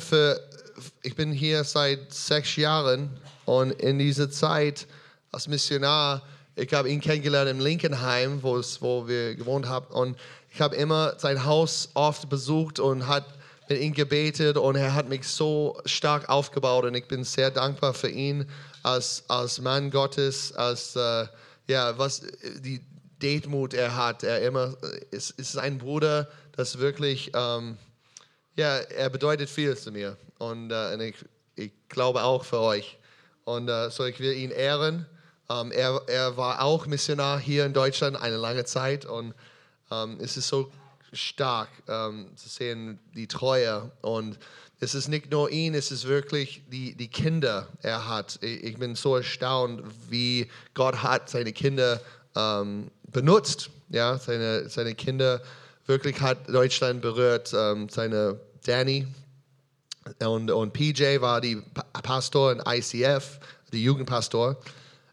für, ich bin hier seit sechs Jahren und in dieser Zeit als Missionar, ich habe ihn kennengelernt in Linkenheim, wo, wir gewohnt haben. Und ich habe immer sein Haus oft besucht und hat mit ihm gebetet und er hat mich so stark aufgebaut und ich bin sehr dankbar für ihn als, als Mann Gottes, als äh, ja, was die Demut er hat. Er immer ist, ist ein Bruder, das wirklich ähm, ja, er bedeutet viel zu mir und, äh, und ich, ich, glaube auch für euch. Und äh, so ich will ihn ehren. Ähm, er, er war auch Missionar hier in Deutschland eine lange Zeit und ähm, es ist so stark ähm, zu sehen, die Treue. Und es ist nicht nur ihn, es ist wirklich die, die Kinder, er hat. Ich, ich bin so erstaunt, wie Gott hat seine Kinder ähm, benutzt. Ja, seine, seine Kinder wirklich hat Deutschland berührt. Ähm, seine Danny und, und PJ war die Pastor in ICF, die Jugendpastor.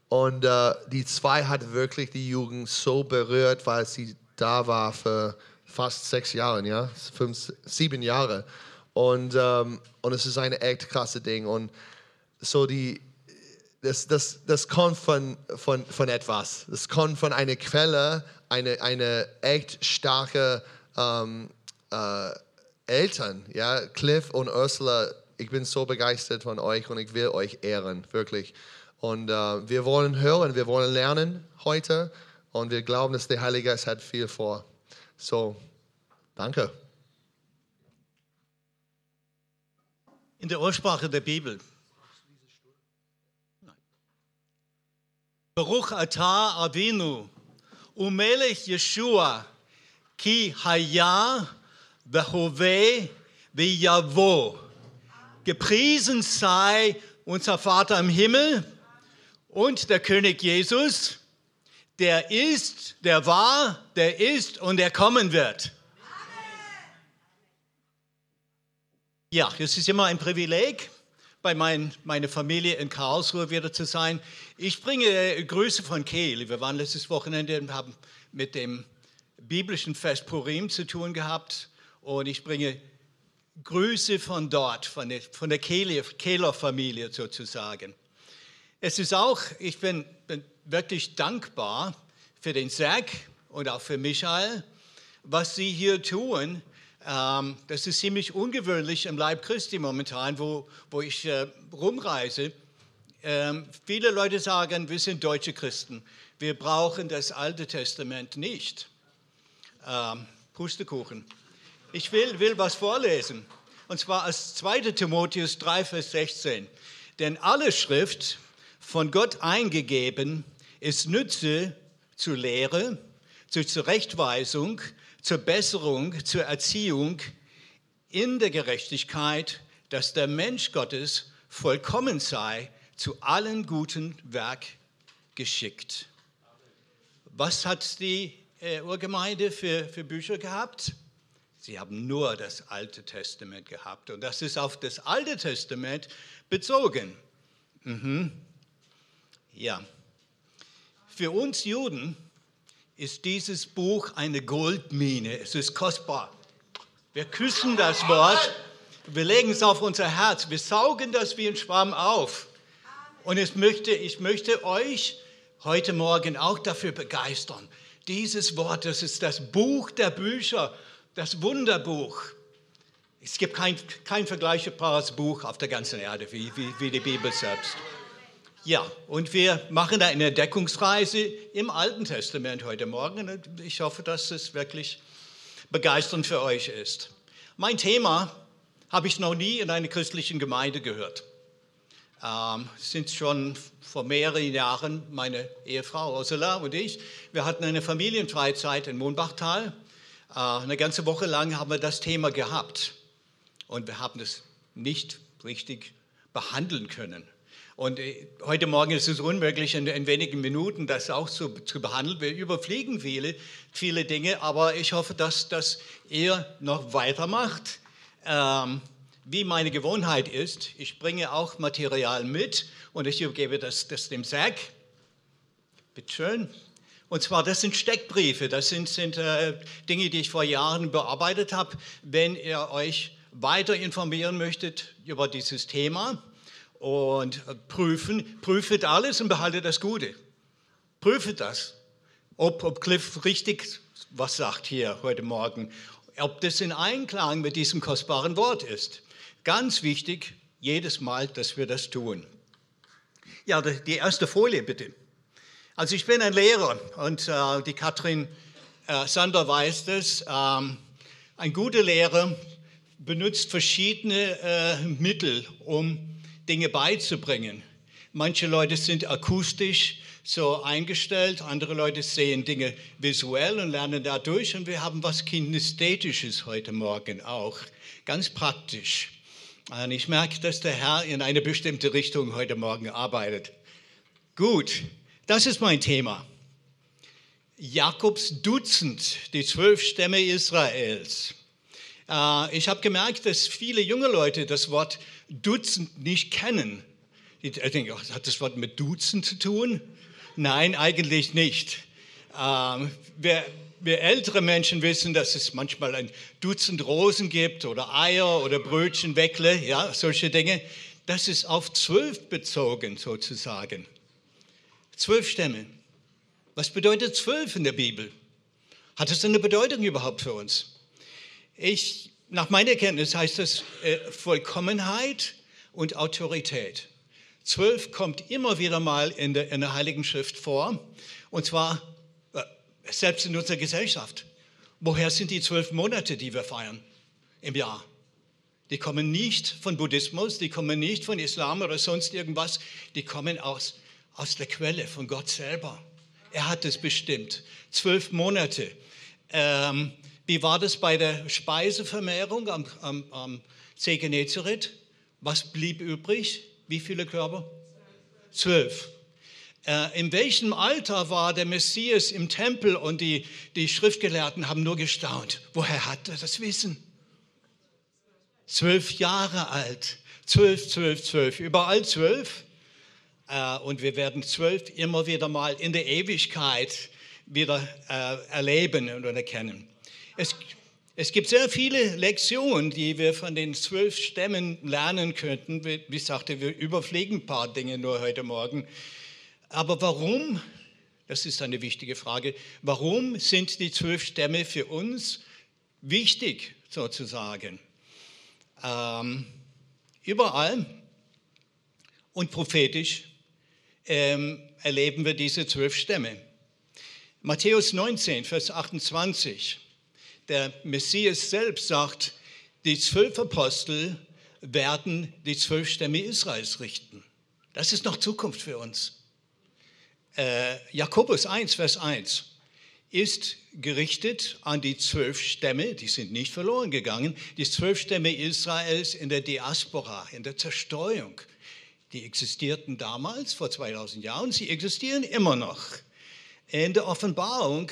Und äh, die zwei hat wirklich die Jugend so berührt, weil sie da war für fast sechs Jahre, ja, fünf, sieben Jahre. Und, ähm, und es ist ein echt krasse Ding. Und so die, das, das, das kommt von, von, von etwas. Das kommt von einer Quelle, eine, eine echt starke ähm, äh, Eltern, ja, Cliff und Ursula. Ich bin so begeistert von euch und ich will euch ehren, wirklich. Und äh, wir wollen hören, wir wollen lernen heute und wir glauben, dass der Heilige Geist hat viel vor. So, danke. In der Ursprache der Bibel. Baruch atah Avinu, umelech Yeshua, ki haya behove veyavo. Gepriesen sei unser Vater im Himmel und der König Jesus, der ist, der war, der ist und der kommen wird. Ja, es ist immer ein Privileg, bei mein, meiner Familie in Karlsruhe wieder zu sein. Ich bringe Grüße von Kehl. Wir waren letztes Wochenende und haben mit dem biblischen Fest Purim zu tun gehabt. Und ich bringe Grüße von dort, von der, von der Kehler-Familie sozusagen. Es ist auch, ich bin, bin wirklich dankbar für den Zack und auch für Michael, was sie hier tun. Ähm, das ist ziemlich ungewöhnlich im Leib Christi momentan, wo, wo ich äh, rumreise. Ähm, viele Leute sagen, wir sind deutsche Christen. Wir brauchen das Alte Testament nicht. Ähm, Pustekuchen. Ich will, will was vorlesen. Und zwar aus 2. Timotheus 3, Vers 16. Denn alle Schrift, von Gott eingegeben, ist Nütze zur Lehre, zur Zurechtweisung, zur Besserung, zur Erziehung in der Gerechtigkeit, dass der Mensch Gottes vollkommen sei, zu allen guten Werk geschickt. Was hat die äh, Urgemeinde für, für Bücher gehabt? Sie haben nur das Alte Testament gehabt und das ist auf das Alte Testament bezogen. Mhm. Ja. Für uns Juden ist dieses Buch eine Goldmine. Es ist kostbar. Wir küssen das Wort, wir legen es auf unser Herz, wir saugen das wie ein Schwamm auf. Und ich möchte, ich möchte euch heute Morgen auch dafür begeistern. Dieses Wort, das ist das Buch der Bücher das Wunderbuch. Es gibt kein, kein vergleichbares Buch auf der ganzen Erde wie, wie, wie die Bibel selbst. Ja, und wir machen da eine Entdeckungsreise im Alten Testament heute Morgen. Und ich hoffe, dass es wirklich begeisternd für euch ist. Mein Thema habe ich noch nie in einer christlichen Gemeinde gehört. Ähm, sind schon vor mehreren Jahren meine Ehefrau Ursula und ich. Wir hatten eine Familienfreizeit in Mohnbachtal äh, eine ganze Woche lang haben wir das Thema gehabt und wir haben es nicht richtig behandeln können. Und äh, heute Morgen ist es unmöglich, in, in wenigen Minuten das auch zu, zu, behandeln. Wir überfliegen viele, viele Dinge, aber ich hoffe, dass, dass ihr noch weitermacht. Ähm, wie meine Gewohnheit ist, ich bringe auch Material mit und ich übergebe das, das dem Zack. Bitte schön. Und zwar, das sind Steckbriefe, das sind, sind äh, Dinge, die ich vor Jahren bearbeitet habe. Wenn ihr euch weiter informieren möchtet über dieses Thema und prüfen, prüfet alles und behaltet das Gute. Prüfet das, ob, ob Cliff richtig was sagt hier heute Morgen, ob das in Einklang mit diesem kostbaren Wort ist. Ganz wichtig, jedes Mal, dass wir das tun. Ja, die erste Folie bitte. Also ich bin ein Lehrer und äh, die Katrin äh, Sander weiß das. Ähm, ein guter Lehrer benutzt verschiedene äh, Mittel, um Dinge beizubringen. Manche Leute sind akustisch so eingestellt, andere Leute sehen Dinge visuell und lernen dadurch. Und wir haben was Kinästhetisches heute Morgen auch, ganz praktisch. Und ich merke, dass der Herr in eine bestimmte Richtung heute Morgen arbeitet. Gut, das ist mein Thema. Jakobs Dutzend, die zwölf Stämme Israels. Äh, ich habe gemerkt, dass viele junge Leute das Wort Dutzend nicht kennen. Ich denke, hat das Wort mit Dutzend zu tun? Nein, eigentlich nicht. Ähm, wir, wir ältere Menschen wissen, dass es manchmal ein Dutzend Rosen gibt oder Eier oder Brötchen, Weckle, ja, solche Dinge. Das ist auf zwölf bezogen sozusagen. Zwölf Stämme. Was bedeutet zwölf in der Bibel? Hat es eine Bedeutung überhaupt für uns? Ich, nach meiner Kenntnis heißt das äh, Vollkommenheit und Autorität. Zwölf kommt immer wieder mal in der, in der Heiligen Schrift vor, und zwar äh, selbst in unserer Gesellschaft. Woher sind die zwölf Monate, die wir feiern im Jahr? Die kommen nicht von Buddhismus, die kommen nicht von Islam oder sonst irgendwas, die kommen aus, aus der Quelle, von Gott selber. Er hat es bestimmt. Zwölf Monate. Ähm, wie war das bei der Speisevermehrung am, am, am See Genezareth? Was blieb übrig? Wie viele Körper? Zwölf. Äh, in welchem Alter war der Messias im Tempel und die, die Schriftgelehrten haben nur gestaunt. Woher hat er das Wissen? Zwölf Jahre alt. Zwölf, zwölf, zwölf. Überall zwölf. Äh, und wir werden zwölf immer wieder mal in der Ewigkeit wieder äh, erleben und erkennen. Es, es gibt sehr viele Lektionen, die wir von den zwölf Stämmen lernen könnten. Wie ich sagte, wir überfliegen ein paar Dinge nur heute Morgen. Aber warum, das ist eine wichtige Frage, warum sind die zwölf Stämme für uns wichtig sozusagen? Ähm, überall und prophetisch ähm, erleben wir diese zwölf Stämme. Matthäus 19, Vers 28, der Messias selbst sagt, die zwölf Apostel werden die zwölf Stämme Israels richten. Das ist noch Zukunft für uns. Äh, Jakobus 1, Vers 1 ist gerichtet an die zwölf Stämme, die sind nicht verloren gegangen, die zwölf Stämme Israels in der Diaspora, in der Zerstreuung. Die existierten damals, vor 2000 Jahren, sie existieren immer noch. In der Offenbarung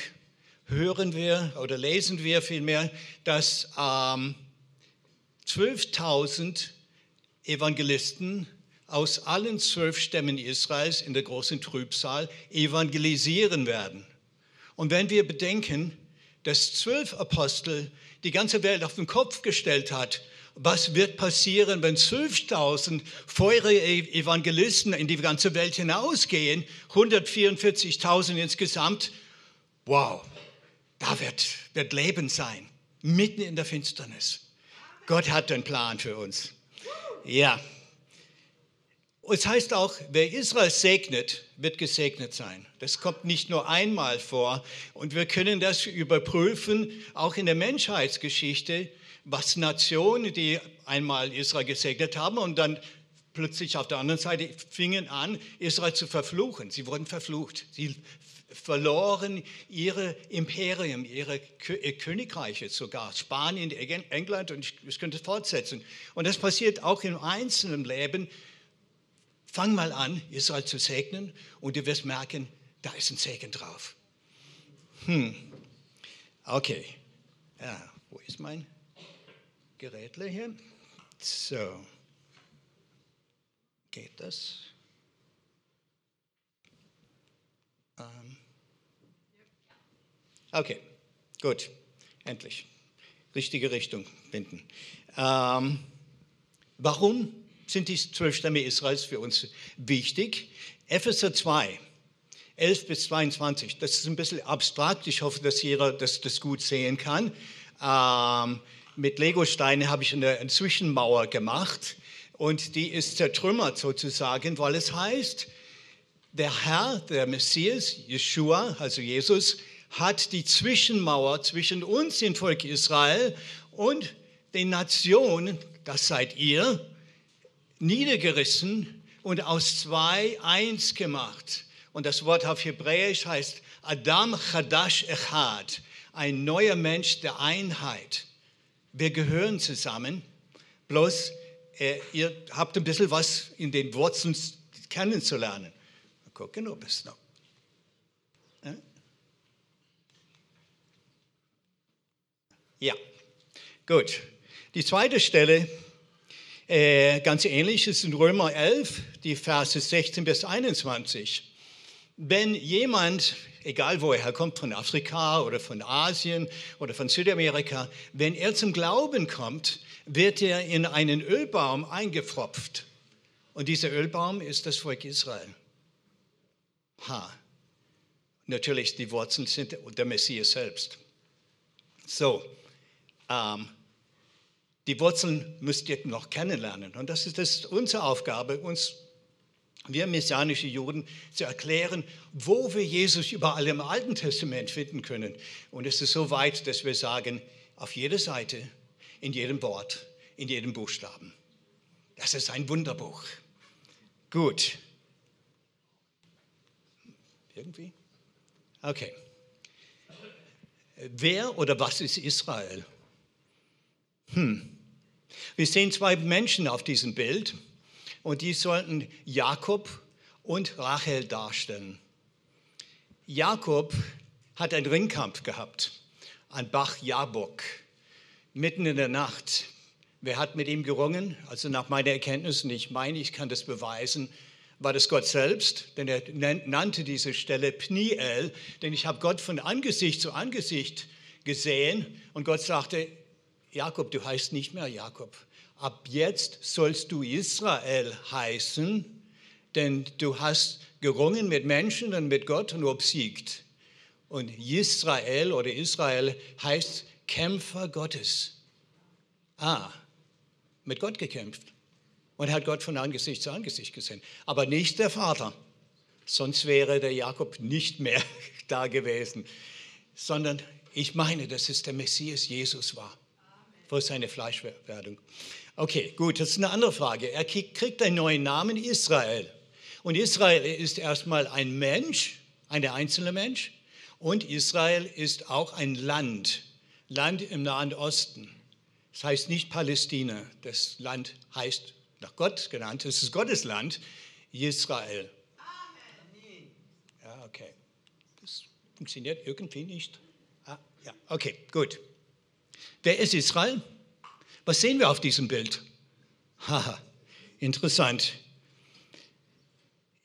hören wir oder lesen wir vielmehr, dass ähm, 12.000 Evangelisten aus allen zwölf Stämmen Israels in der großen Trübsal evangelisieren werden. Und wenn wir bedenken, dass zwölf Apostel die ganze Welt auf den Kopf gestellt hat was wird passieren, wenn 12.000 feurige Evangelisten in die ganze Welt hinausgehen, 144.000 insgesamt. Wow, da wird, wird Leben sein, mitten in der Finsternis. Gott hat einen Plan für uns. Ja. Es heißt auch, wer Israel segnet, wird gesegnet sein. Das kommt nicht nur einmal vor. Und wir können das überprüfen, auch in der Menschheitsgeschichte was Nationen, die einmal Israel gesegnet haben und dann plötzlich auf der anderen Seite fingen an, Israel zu verfluchen. Sie wurden verflucht. Sie verloren ihre Imperien, ihre Königreiche sogar, Spanien, England und ich könnte fortsetzen. Und das passiert auch im einzelnen Leben. Fang mal an, Israel zu segnen und du wirst merken, da ist ein Segen drauf. Hm. Okay. Ja, wo ist mein? Gerätle hier. So. Geht das? Ähm. Okay, gut, endlich. richtige Richtung finden. Ähm, warum sind die zwölf Stämme Israels für uns wichtig? Epheser 2, 11 bis 22, das ist ein bisschen abstrakt. Ich hoffe, dass jeder das, das gut sehen kann. Ähm, mit Legosteinen habe ich eine, eine Zwischenmauer gemacht und die ist zertrümmert sozusagen, weil es heißt, der Herr, der Messias, Yeshua, also Jesus, hat die Zwischenmauer zwischen uns, dem Volk Israel, und den Nationen, das seid ihr, niedergerissen und aus zwei eins gemacht. Und das Wort auf Hebräisch heißt Adam Chadash Echad, ein neuer Mensch der Einheit. Wir gehören zusammen, bloß äh, ihr habt ein bisschen was in den Wurzeln kennenzulernen. Mal gucken, ob es noch. Ja, gut. Die zweite Stelle, äh, ganz ähnlich, ist in Römer 11, die Verse 16 bis 21. Wenn jemand, egal wo er herkommt, von Afrika oder von Asien oder von Südamerika, wenn er zum Glauben kommt, wird er in einen Ölbaum eingepfropft. Und dieser Ölbaum ist das Volk Israel. Ha. Natürlich, die Wurzeln sind der Messias selbst. So, ähm, die Wurzeln müsst ihr noch kennenlernen. Und das ist, das ist unsere Aufgabe, uns, wir messianische Juden, zu erklären, wo wir Jesus überall im Alten Testament finden können. Und es ist so weit, dass wir sagen, auf jeder Seite, in jedem Wort, in jedem Buchstaben. Das ist ein Wunderbuch. Gut. Irgendwie? Okay. Wer oder was ist Israel? Hm. Wir sehen zwei Menschen auf diesem Bild und die sollten Jakob und Rachel darstellen. Jakob hat einen Ringkampf gehabt an Bach Jabok mitten in der Nacht. Wer hat mit ihm gerungen? Also nach meiner Erkenntnis, und ich meine, ich kann das beweisen, war das Gott selbst, denn er nannte diese Stelle Pniel, denn ich habe Gott von Angesicht zu Angesicht gesehen und Gott sagte, Jakob, du heißt nicht mehr Jakob. Ab jetzt sollst du Israel heißen, denn du hast gerungen mit Menschen und mit Gott und obsiegt. Und Israel oder Israel heißt Kämpfer Gottes. Ah, mit Gott gekämpft und hat Gott von Angesicht zu Angesicht gesehen. Aber nicht der Vater, sonst wäre der Jakob nicht mehr da gewesen, sondern ich meine, dass es der Messias Jesus war vor seiner Fleischwerdung. Okay, gut, das ist eine andere Frage. Er kriegt einen neuen Namen, Israel. Und Israel ist erstmal ein Mensch, ein einzelner Mensch. Und Israel ist auch ein Land, Land im Nahen Osten. Das heißt nicht Palästina. Das Land heißt nach Gott genannt. Es ist Gottes Land, Israel. Amen. Ja, okay. Das funktioniert irgendwie nicht. Ah, ja, okay, gut. Wer ist Israel? Was sehen wir auf diesem Bild? Haha, interessant.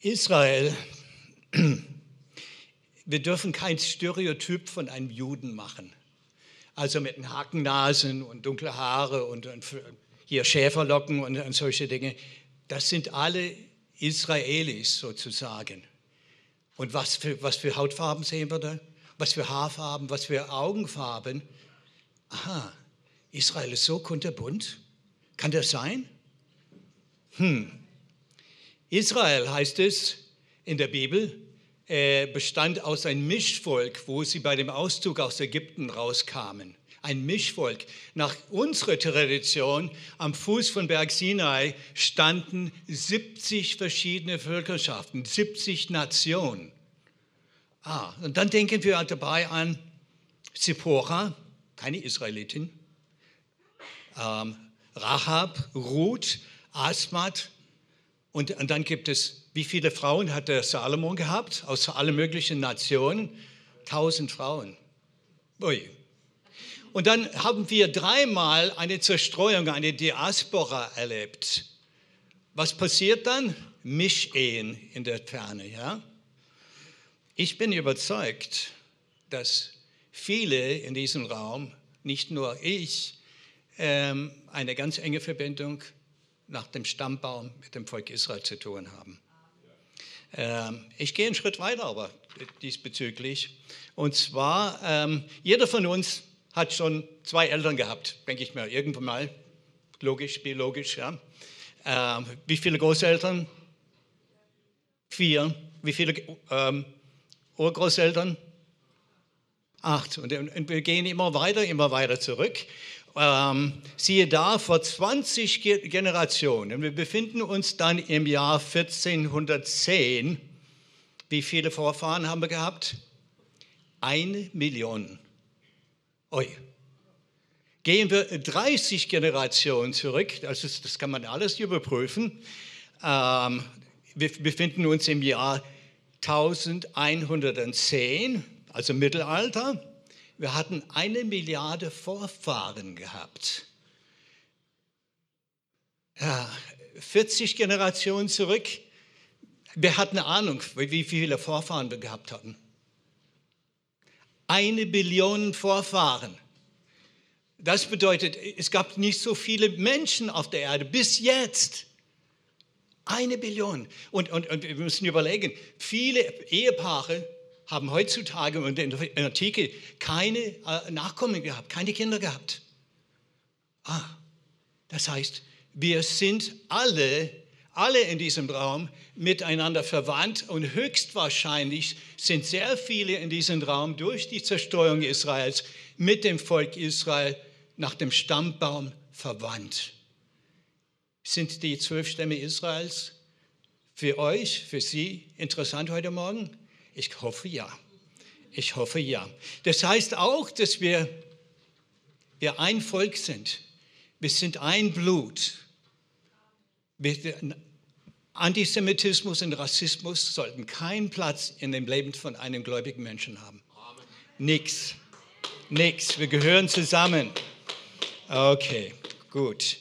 Israel, wir dürfen kein Stereotyp von einem Juden machen. Also mit den Hakennasen und dunkle Haare und, und hier Schäferlocken und, und solche Dinge. Das sind alle Israelis sozusagen. Und was für, was für Hautfarben sehen wir da? Was für Haarfarben, was für Augenfarben? aha, Israel ist so kunterbunt? Kann das sein? Hm. Israel heißt es in der Bibel, äh, bestand aus einem Mischvolk, wo sie bei dem Auszug aus Ägypten rauskamen. Ein Mischvolk. Nach unserer Tradition am Fuß von Berg Sinai standen 70 verschiedene Völkerschaften, 70 Nationen. Ah, und dann denken wir dabei an Zipporah, keine Israelitin. Ähm, Rahab, Ruth, Asmat. Und, und dann gibt es, wie viele Frauen hat der Salomon gehabt aus allen möglichen Nationen? Tausend Frauen. Ui. Und dann haben wir dreimal eine Zerstreuung, eine Diaspora erlebt. Was passiert dann? Mischehen in der Ferne. Ja? Ich bin überzeugt, dass viele in diesem Raum nicht nur ich, eine ganz enge Verbindung nach dem Stammbaum mit dem Volk Israel zu tun haben. Ähm, ich gehe einen Schritt weiter, aber diesbezüglich. Und zwar, ähm, jeder von uns hat schon zwei Eltern gehabt, denke ich mir, irgendwann mal. Logisch, biologisch, ja. Ähm, wie viele Großeltern? Vier. Wie viele ähm, Urgroßeltern? Acht. Und, und, wir gehen immer weiter, immer weiter zurück. Ähm, siehe da, vor 20 Generationen, wir befinden uns dann im Jahr 1410. Wie viele Vorfahren haben wir gehabt? Eine Million. Oi. Gehen wir 30 Generationen zurück, das, ist, das kann man alles überprüfen. Ähm, wir befinden uns im Jahr 1110, also Mittelalter. Wir hatten eine Milliarde Vorfahren gehabt. Ja, 40 Generationen zurück, wir hatten eine Ahnung, wie viele Vorfahren wir gehabt hatten. Eine Billion Vorfahren. Das bedeutet, es gab nicht so viele Menschen auf der Erde bis jetzt. Eine Billion. Und, und, und wir müssen überlegen, viele Ehepaare haben heutzutage und in der Antike keine äh, Nachkommen gehabt, keine Kinder gehabt. Ah, das heißt, wir sind alle, alle in diesem Raum miteinander verwandt und höchstwahrscheinlich sind sehr viele in diesem Raum durch die Zerstörung Israels mit dem Volk Israel nach dem Stammbaum verwandt. Sind die zwölf Stämme Israels für euch, für Sie interessant heute Morgen? Ich hoffe ja. Ich hoffe ja. Das heißt auch, dass wir, wir ein Volk sind. Wir sind ein Blut. Wir, Antisemitismus und Rassismus sollten keinen Platz in dem Leben von einem gläubigen Menschen haben. Nix. Nix. Wir gehören zusammen. Okay, gut.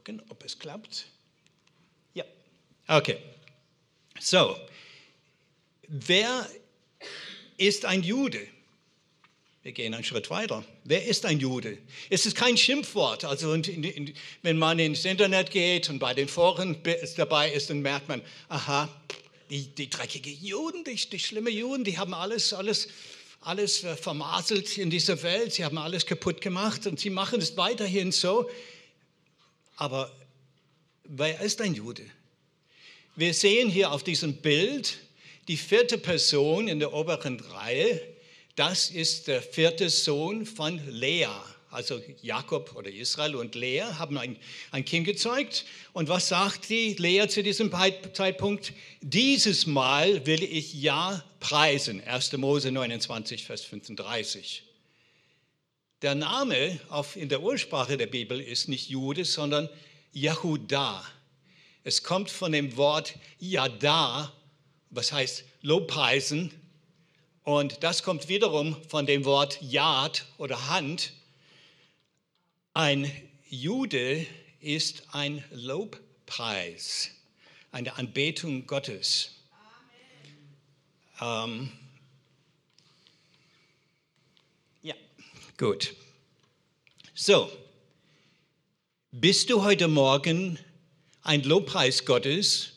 gucken, ob es klappt. Ja, okay. So, wer ist ein Jude? Wir gehen einen Schritt weiter. Wer ist ein Jude? Es ist kein Schimpfwort. Also wenn man ins Internet geht und bei den Foren dabei ist, dann merkt man, aha, die, die dreckigen Juden, die, die schlimmen Juden, die haben alles, alles, alles vermaselt in dieser Welt. Sie haben alles kaputt gemacht und sie machen es weiterhin so. Aber wer ist ein Jude? Wir sehen hier auf diesem Bild die vierte Person in der oberen Reihe. Das ist der vierte Sohn von Lea. Also Jakob oder Israel und Lea haben ein, ein Kind gezeugt. Und was sagt die Lea zu diesem Zeitpunkt? Dieses Mal will ich ja preisen. 1. Mose 29, Vers 35. Der Name auf, in der Ursprache der Bibel ist nicht Jude, sondern Jehuda. Es kommt von dem Wort Yada, was heißt Lobpreisen. Und das kommt wiederum von dem Wort Yad oder Hand. Ein Jude ist ein Lobpreis, eine Anbetung Gottes. Ähm, Gut. So, bist du heute Morgen ein Lobpreis Gottes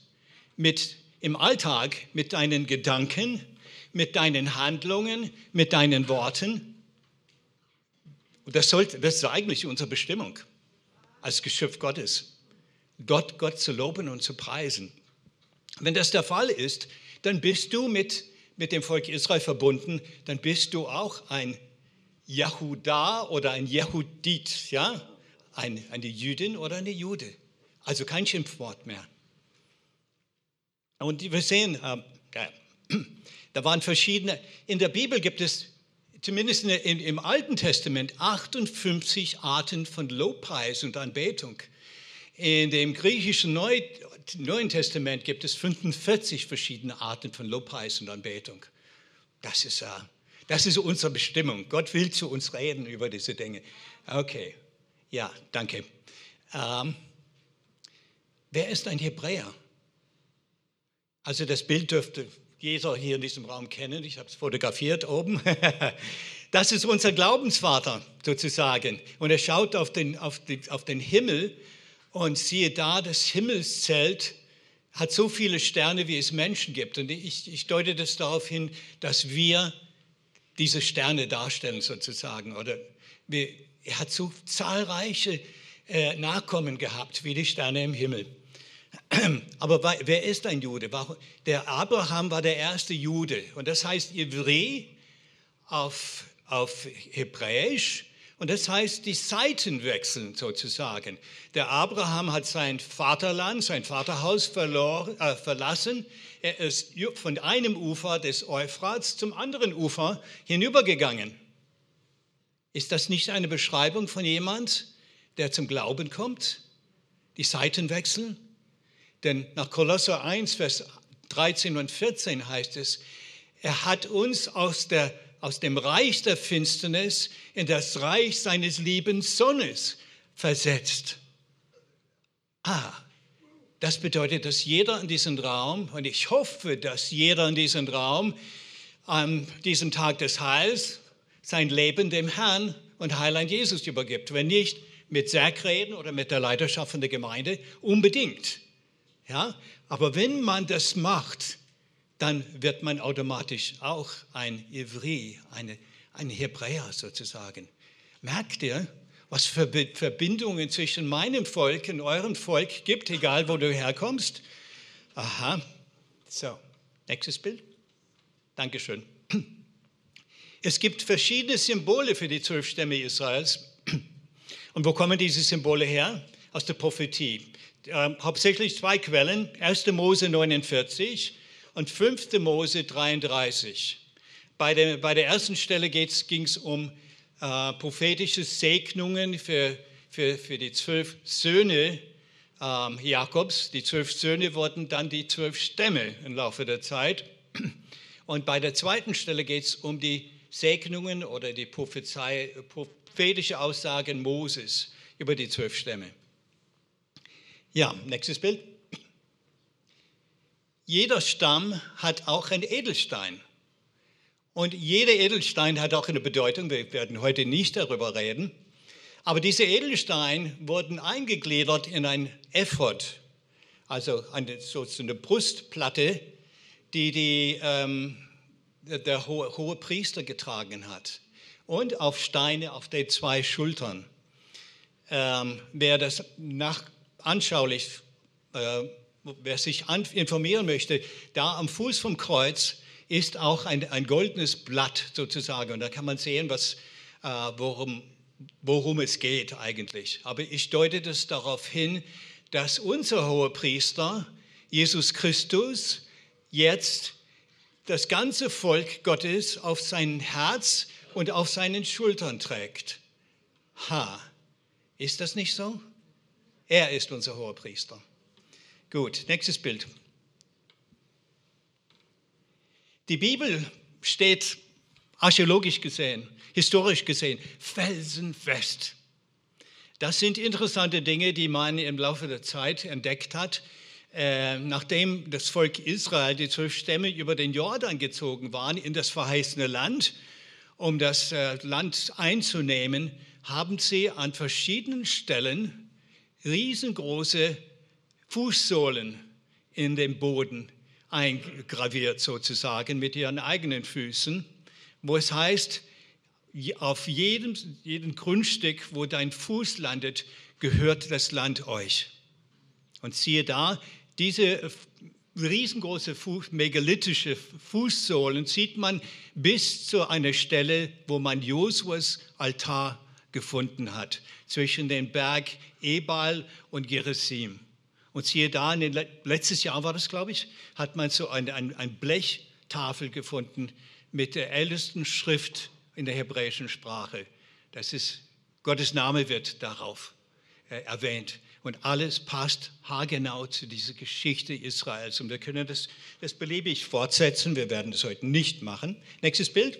mit im Alltag mit deinen Gedanken, mit deinen Handlungen, mit deinen Worten? Das, sollte, das ist eigentlich unsere Bestimmung als Geschöpf Gottes. Gott, Gott zu loben und zu preisen. Wenn das der Fall ist, dann bist du mit, mit dem Volk Israel verbunden, dann bist du auch ein Jehuda oder ein Jehudit, ja? Ein, eine Jüdin oder eine Jude. Also kein Schimpfwort mehr. Und wir sehen, äh, da waren verschiedene, in der Bibel gibt es zumindest in, im Alten Testament 58 Arten von Lobpreis und Anbetung. In dem griechischen Neu, Neuen Testament gibt es 45 verschiedene Arten von Lobpreis und Anbetung. Das ist äh, das ist unsere Bestimmung. Gott will zu uns reden über diese Dinge. Okay, ja, danke. Ähm, wer ist ein Hebräer? Also das Bild dürfte jeder hier in diesem Raum kennen. Ich habe es fotografiert oben. Das ist unser Glaubensvater sozusagen. Und er schaut auf den, auf, die, auf den Himmel und siehe da, das Himmelszelt hat so viele Sterne, wie es Menschen gibt. Und ich, ich deute das darauf hin, dass wir diese Sterne darstellen sozusagen. Oder wir, er hat so zahlreiche äh, Nachkommen gehabt, wie die Sterne im Himmel. Aber wer ist ein Jude? Der Abraham war der erste Jude. Und das heißt Ivri auf auf Hebräisch. Und das heißt, die Seiten wechseln sozusagen. Der Abraham hat sein Vaterland, sein Vaterhaus verloren, äh, verlassen. Er ist von einem Ufer des Euphrats zum anderen Ufer hinübergegangen. Ist das nicht eine Beschreibung von jemand, der zum Glauben kommt? Die Seiten wechseln? Denn nach Kolosser 1, Vers 13 und 14 heißt es, er hat uns aus der aus dem Reich der Finsternis in das Reich seines lieben Sohnes versetzt. Ah, das bedeutet, dass jeder in diesem Raum, und ich hoffe, dass jeder in diesem Raum an diesem Tag des Heils sein Leben dem Herrn und Heiland Jesus übergibt. Wenn nicht, mit Säckreden oder mit der Leiterschaft von der Gemeinde, unbedingt. Ja? Aber wenn man das macht, dann wird man automatisch auch ein Ivri, eine, ein Hebräer sozusagen. Merkt ihr, was für Verbindungen zwischen meinem Volk und eurem Volk gibt, egal wo du herkommst? Aha, so, nächstes Bild. Dankeschön. Es gibt verschiedene Symbole für die zwölf Stämme Israels. Und wo kommen diese Symbole her? Aus der Prophetie. Äh, hauptsächlich zwei Quellen. 1. Mose 49 und 5. Mose 33. Bei der, bei der ersten Stelle ging es um äh, prophetische Segnungen für, für, für die zwölf Söhne ähm, Jakobs. Die zwölf Söhne wurden dann die zwölf Stämme im Laufe der Zeit. Und bei der zweiten Stelle geht es um die Segnungen oder die prophetische Aussagen Moses über die zwölf Stämme. Ja, nächstes Bild. Jeder Stamm hat auch einen Edelstein. Und jeder Edelstein hat auch eine Bedeutung. Wir werden heute nicht darüber reden. Aber diese Edelsteine wurden eingegliedert in ein Ephod, also eine, so eine Brustplatte, die, die ähm, der hohe, hohe, Priester getragen hat. Und auf Steine auf den zwei Schultern. Ähm, wer das nach, anschaulich äh, wer sich informieren möchte, da am Fuß vom Kreuz ist auch ein, ein goldenes Blatt sozusagen. Und da kann man sehen, was, äh, worum, worum es geht eigentlich. Aber ich deute das darauf hin, dass unser hoher Priester, Jesus Christus, jetzt das ganze Volk Gottes auf sein Herz und auf seinen Schultern trägt. Ha, ist das nicht so? Er ist unser hoher Priester. Gut, nächstes Bild. Die Bibel steht archäologisch gesehen, historisch gesehen, felsenfest. Das sind interessante Dinge, die man im Laufe der Zeit entdeckt hat. Äh, nachdem das Volk Israel, die zwölf Stämme, über den Jordan gezogen waren in das verheißene Land, um das äh, Land einzunehmen, haben sie an verschiedenen Stellen riesengroße Fußsohlen in den Boden eingraviert sozusagen mit ihren eigenen Füßen, wo es heißt, auf jedem, jedem Grundstück, wo dein Fuß landet, gehört das Land euch. Und siehe da, diese riesengroße megalithische Fußsohlen sieht man bis zu einer Stelle, wo man Josuas Altar gefunden hat, zwischen dem Berg Ebal und Gerizim. Und siehe da, letztes Jahr war das, glaube ich, hat man so eine ein, ein Blechtafel gefunden mit der ältesten Schrift in der hebräischen Sprache. Das ist, Gottes Name wird darauf äh, erwähnt. Und alles passt haargenau zu dieser Geschichte Israels. Und wir können das, das beliebig fortsetzen. Wir werden das heute nicht machen. Nächstes Bild.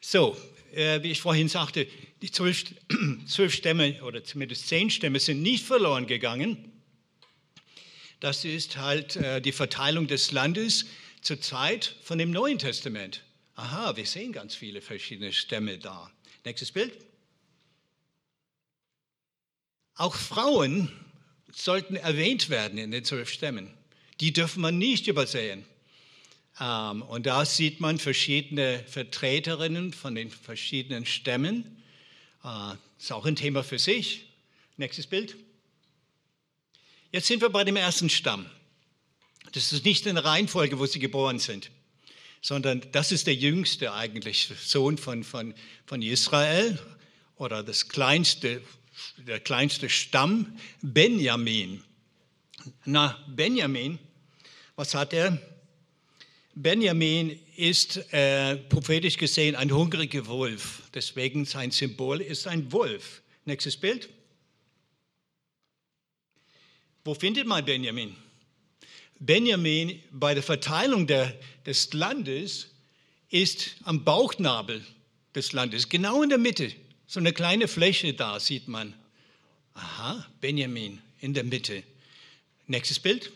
So, äh, wie ich vorhin sagte, die zwölf, zwölf Stämme oder zumindest zehn Stämme sind nicht verloren gegangen. das ist halt äh, die Verteilung des Landes zur Zeit von dem Neuen Testament. Aha, wir sehen ganz viele verschiedene Stämme da. Nächstes Bild. Auch Frauen sollten erwähnt werden in den zwölf Stämmen. Die dürfen man nicht übersehen. Ähm, und da sieht man verschiedene Vertreterinnen von den verschiedenen Stämmen. Das äh, ist auch ein Thema für sich. Nächstes Bild. Jetzt sind wir bei dem ersten Stamm. Das ist nicht in der Reihenfolge, wo sie geboren sind, sondern das ist der jüngste eigentlich Sohn von, von, von Israel oder das kleinste, der kleinste Stamm, Benjamin. Na, Benjamin, was hat er? Benjamin ist äh, prophetisch gesehen ein hungriger Wolf. Deswegen sein Symbol ist ein Wolf. Nächstes Bild. Wo findet man Benjamin? Benjamin bei der Verteilung der, des Landes ist am Bauchnabel des Landes, genau in der Mitte. So eine kleine Fläche da sieht man. Aha, Benjamin in der Mitte. Nächstes Bild.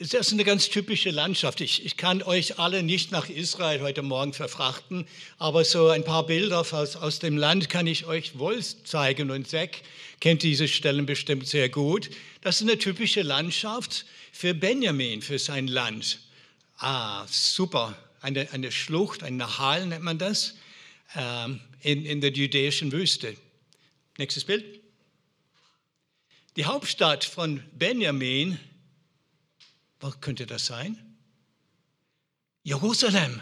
Das ist eine ganz typische Landschaft. Ich, ich, kann euch alle nicht nach Israel heute Morgen verfrachten, aber so ein paar Bilder aus, aus dem Land kann ich euch wohl zeigen. Und Zack kennt diese Stellen bestimmt sehr gut. Das ist eine typische Landschaft für Benjamin, für sein Land. Ah, super. Eine, eine Schlucht, ein Nahal nennt man das, ähm, in, in der jüdischen Wüste. Nächstes Bild. Die Hauptstadt von Benjamin was könnte das sein? Jerusalem.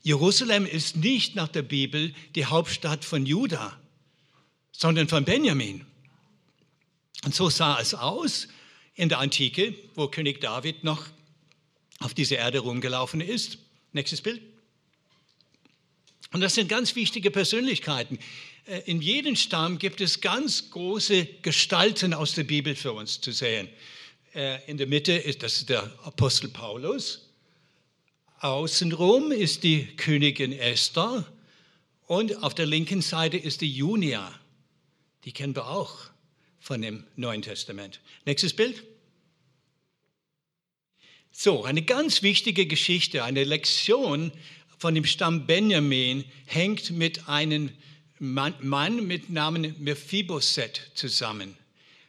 Jerusalem ist nicht nach der Bibel die Hauptstadt von Juda, sondern von Benjamin. Und so sah es aus in der Antike, wo König David noch auf dieser Erde rumgelaufen ist. Nächstes Bild. Und das sind ganz wichtige Persönlichkeiten. Äh, in jedem Stamm gibt es ganz große Gestalten aus der Bibel für uns zu sehen. Äh, in der Mitte ist das der Apostel Paulus. Außenrum ist die Königin Esther und auf der linken Seite ist die Junia. Die kennen wir auch von dem Neuen Testament. Nächstes Bild. So, eine ganz wichtige Geschichte, eine Lektion von dem Stamm Benjamin hängt mit einem Mann, mit Namen Mephibosheth zusammen.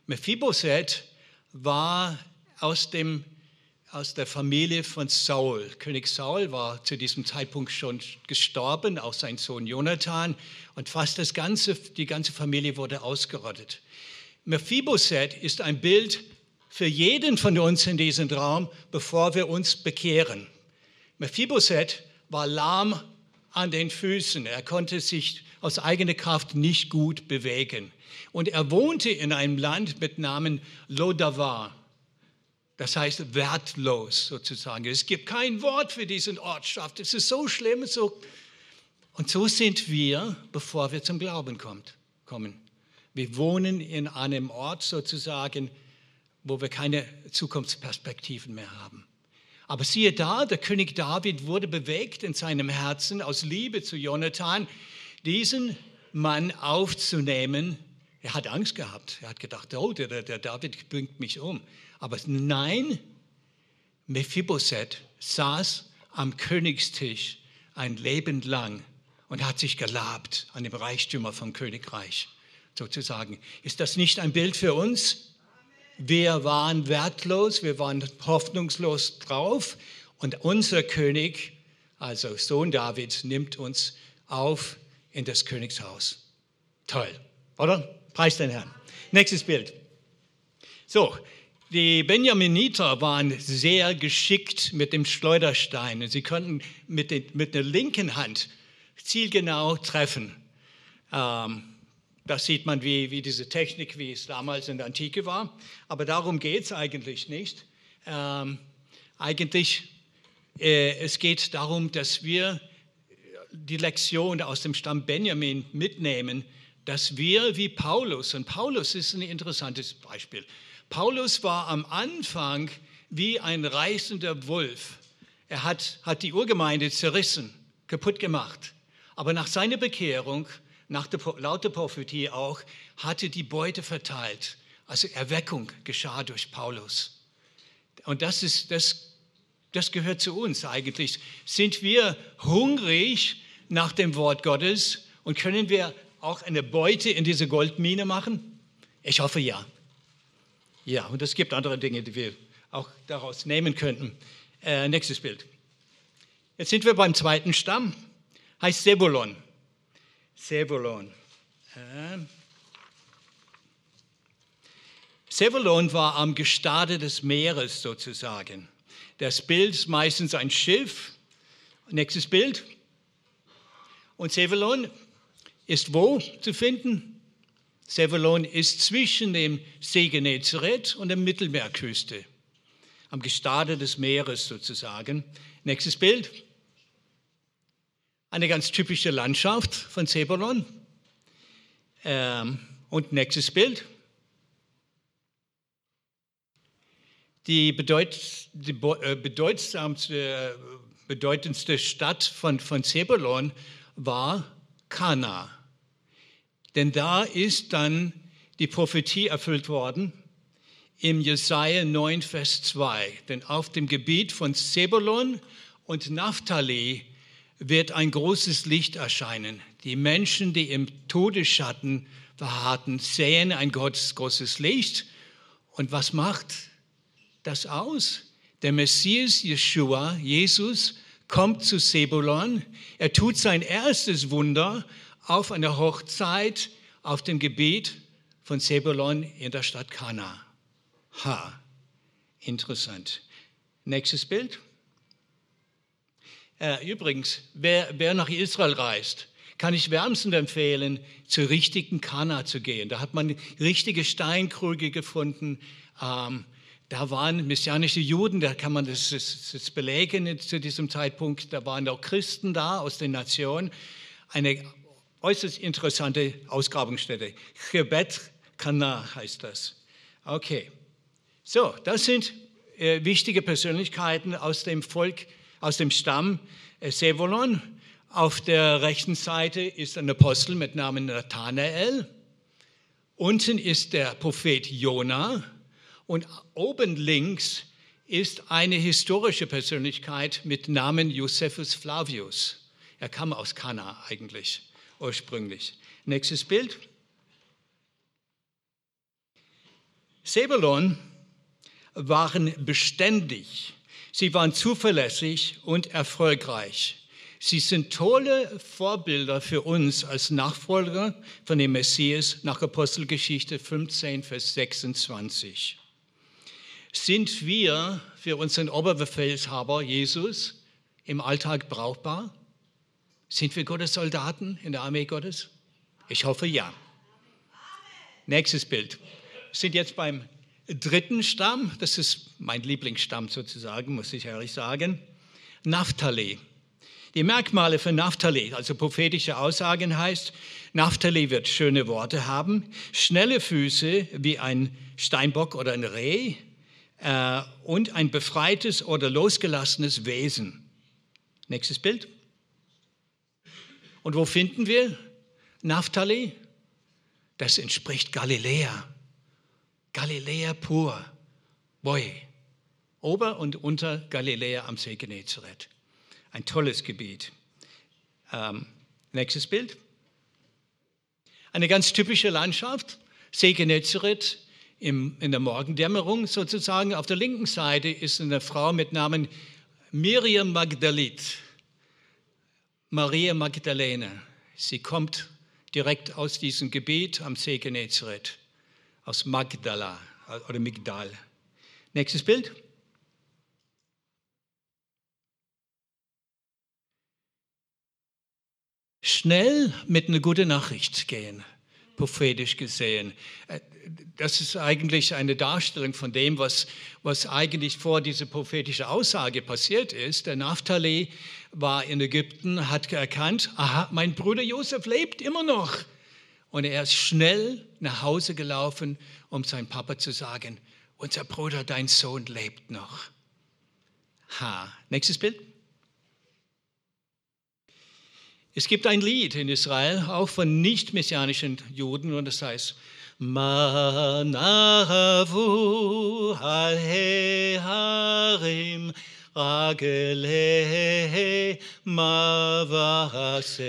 Mephibosheth war aus, dem, aus der Familie von Saul. König Saul war zu diesem Zeitpunkt schon gestorben, auch sein Sohn Jonathan, und fast das ganze, die ganze Familie wurde ausgerottet. Mephibosheth ist ein Bild für jeden von uns in diesem Raum, bevor wir uns bekehren. Mephibosheth war lahm an den Füßen. Er konnte sich aus eigener Kraft nicht gut bewegen. Und er wohnte in einem Land mit Namen Lodavar. Das heißt wertlos sozusagen. Es gibt kein Wort für diesen Ortschaft. Es ist so schlimm. So und so sind wir, bevor wir zum Glauben kommt, kommen. Wir wohnen in einem Ort sozusagen, wo wir keine Zukunftsperspektiven mehr haben. Aber siehe da, der König David wurde bewegt in seinem Herzen aus Liebe zu Jonathan, diesen Mann aufzunehmen er hat Angst gehabt. Er hat gedacht, oh, der, der David bringt mich um. Aber nein, Mephibosheth saß am Königstisch ein Leben lang und hat sich gelabt an dem Reichtümer vom Königreich, sozusagen. Ist das nicht ein Bild für uns? Wir waren wertlos, wir waren hoffnungslos drauf und unser König, also Sohn Davids, nimmt uns auf in das Königshaus. Toll, oder? Preis den Herrn. Nächstes Bild. So, die Benjaminiter waren sehr geschickt mit dem Schleuderstein. Sie konnten mit, den, mit der linken Hand zielgenau treffen. Ähm, das sieht man, wie, wie diese Technik, wie es damals in der Antike war. Aber darum geht es eigentlich nicht. Ähm, eigentlich, äh, es geht darum, dass wir die Lektion aus dem Stamm Benjamin mitnehmen, dass wir wie Paulus, und Paulus ist ein interessantes Beispiel, Paulus war am Anfang wie ein reißender Wolf. Er hat, hat die Urgemeinde zerrissen, kaputt gemacht. Aber nach seiner Bekehrung, nach der, laut der Prophetie auch, hatte die Beute verteilt Also Erweckung geschah durch Paulus. Und das, ist, das, das gehört zu uns eigentlich. Sind wir hungrig nach dem Wort Gottes und können wir auch eine Beute in diese Goldmine machen? Ich hoffe ja. Ja, und es gibt andere Dinge, die wir auch daraus nehmen könnten. Äh, nächstes Bild. Jetzt sind wir beim zweiten Stamm, heißt Sebulon. Sebulon. Sebulon war am Gestade des Meeres sozusagen. Das Bild ist meistens ein Schiff. Nächstes Bild. Und Sebulon ist wo zu finden? Sebulon ist zwischen dem See Genezareth und der Mittelmeerküste, am Gestade des Meeres sozusagen. Nächstes Bild. Eine ganz typische Landschaft von Sebulon. Ähm, und nächstes Bild. Die, bedeut, die äh, bedeutsamste, bedeutendste Stadt von, von Zebulon war Kana. Denn da ist dann die Prophetie erfüllt worden im Jesaja 9, Vers 2. Denn auf dem Gebiet von Zebulon und Naphtali wird ein großes Licht erscheinen. Die Menschen, die im Todesschatten verharrten, sehen ein großes Licht. Und was macht das aus? Der Messias Yeshua, Jesus, kommt zu Sebulon. Er tut sein erstes Wunder auf einer Hochzeit auf dem Gebiet von Sebulon in der Stadt Kana. Ha, interessant. Nächstes Bild. Äh, übrigens, wer, wer nach Israel reist, kann ich wärmstens empfehlen, zur richtigen Kana zu gehen. Da hat man richtige Steinkrüge gefunden. Ähm, da waren messianische Juden, da kann man das, das, das, belegen zu diesem Zeitpunkt. Da waren auch Christen da aus den Nationen. Eine äußerst interessante Ausgrabungsstätte. Chebet Kana heißt das. Okay. So, das sind äh, wichtige Persönlichkeiten aus dem Volk aus dem Stamm äh, Sevolon. Auf der rechten Seite ist ein Apostel mit Namen Nathanael. Unten ist der Prophet Jona. Und oben links ist eine historische Persönlichkeit mit Namen Josephus Flavius. Er kam aus Kana eigentlich ursprünglich. Nächstes Bild. Sebulon waren beständig Sie waren zuverlässig und erfolgreich. Sie sind tolle Vorbilder für uns als Nachfolger von dem Messias nach Apostelgeschichte 15, Vers 26. Sind wir für unseren Oberbefehlshaber Jesus im Alltag brauchbar? Sind wir Gottes Soldaten in der Armee Gottes? Ich hoffe ja. Nächstes Bild. Wir sind jetzt beim dritten Stamm, das ist mein Lieblingsstamm sozusagen, muss ich ehrlich sagen, Naphtali. Die Merkmale für Naphtali, also prophetische Aussagen heißt, Naphtali wird schöne Worte haben, schnelle Füße wie ein Steinbock oder ein Reh äh, und ein befreites oder losgelassenes Wesen. Nächstes Bild. Und wo finden wir Naphtali? Das entspricht Galiläa. Galiläa pur. Boy. Ober und unter Galiläa am See Genezareth. Ein tolles Gebiet. Ähm, nächstes Bild. Eine ganz typische Landschaft. See Genezareth im, in der Morgendämmerung sozusagen. Auf der linken Seite ist eine Frau mit Namen Miriam Magdalit. Maria Magdalene. Sie kommt direkt aus diesem Gebiet am See Genezareth aus Magdala oder Migdal. Nächstes Bild. Schnell mit einer guten Nachricht gehen, prophetisch gesehen. Äh, das ist eigentlich eine Darstellung von dem, was, was eigentlich vor dieser prophetischen Aussage passiert ist. Der Naphtali war in Ägypten, hat erkannt, aha, mein Bruder Josef lebt immer noch. Und er ist schnell nach Hause gelaufen, um seinem Papa zu sagen, unser Bruder, dein Sohn lebt noch. Ha. Nächstes Bild. Es gibt ein Lied in Israel, auch von nicht-messianischen Juden, und das heißt, Manavu Harim Ragele Mavase.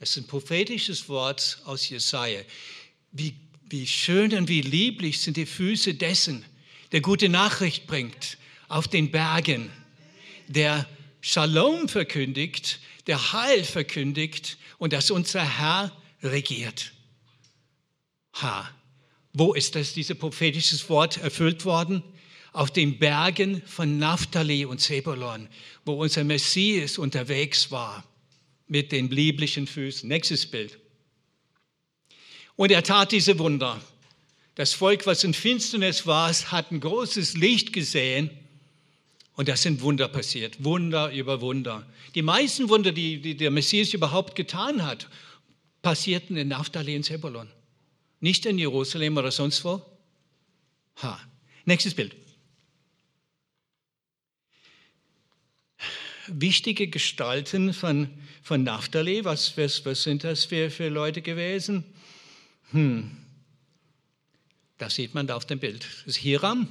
Das ist ein prophetisches Wort aus Jesaja. Wie, wie schön und wie lieblich sind die Füße dessen, der gute Nachricht bringt auf den Bergen, der Shalom verkündigt, der Heil verkündigt und dass unser Herr regiert. Ha, wo ist das, dieses prophetisches Wort erfüllt worden? Auf den Bergen von Naphtali und Zebulon, wo unser Messias unterwegs war mit den lieblichen Füßen. Nächstes Bild. Und er tat diese Wunder. Das Volk, was in Finsternis war, hat ein großes Licht gesehen und das sind Wunder passiert. Wunder über Wunder. Die meisten Wunder, die, die der Messias überhaupt getan hat, passierten in Naphtali und Zebulon. Nicht in Jerusalem oder sonst wo. Ha. Nächstes Bild. Wichtige Gestalten von, von Naphtali, was, was, was sind das für, für Leute gewesen? Hm. Das sieht man da auf dem Bild. Das ist Hiram,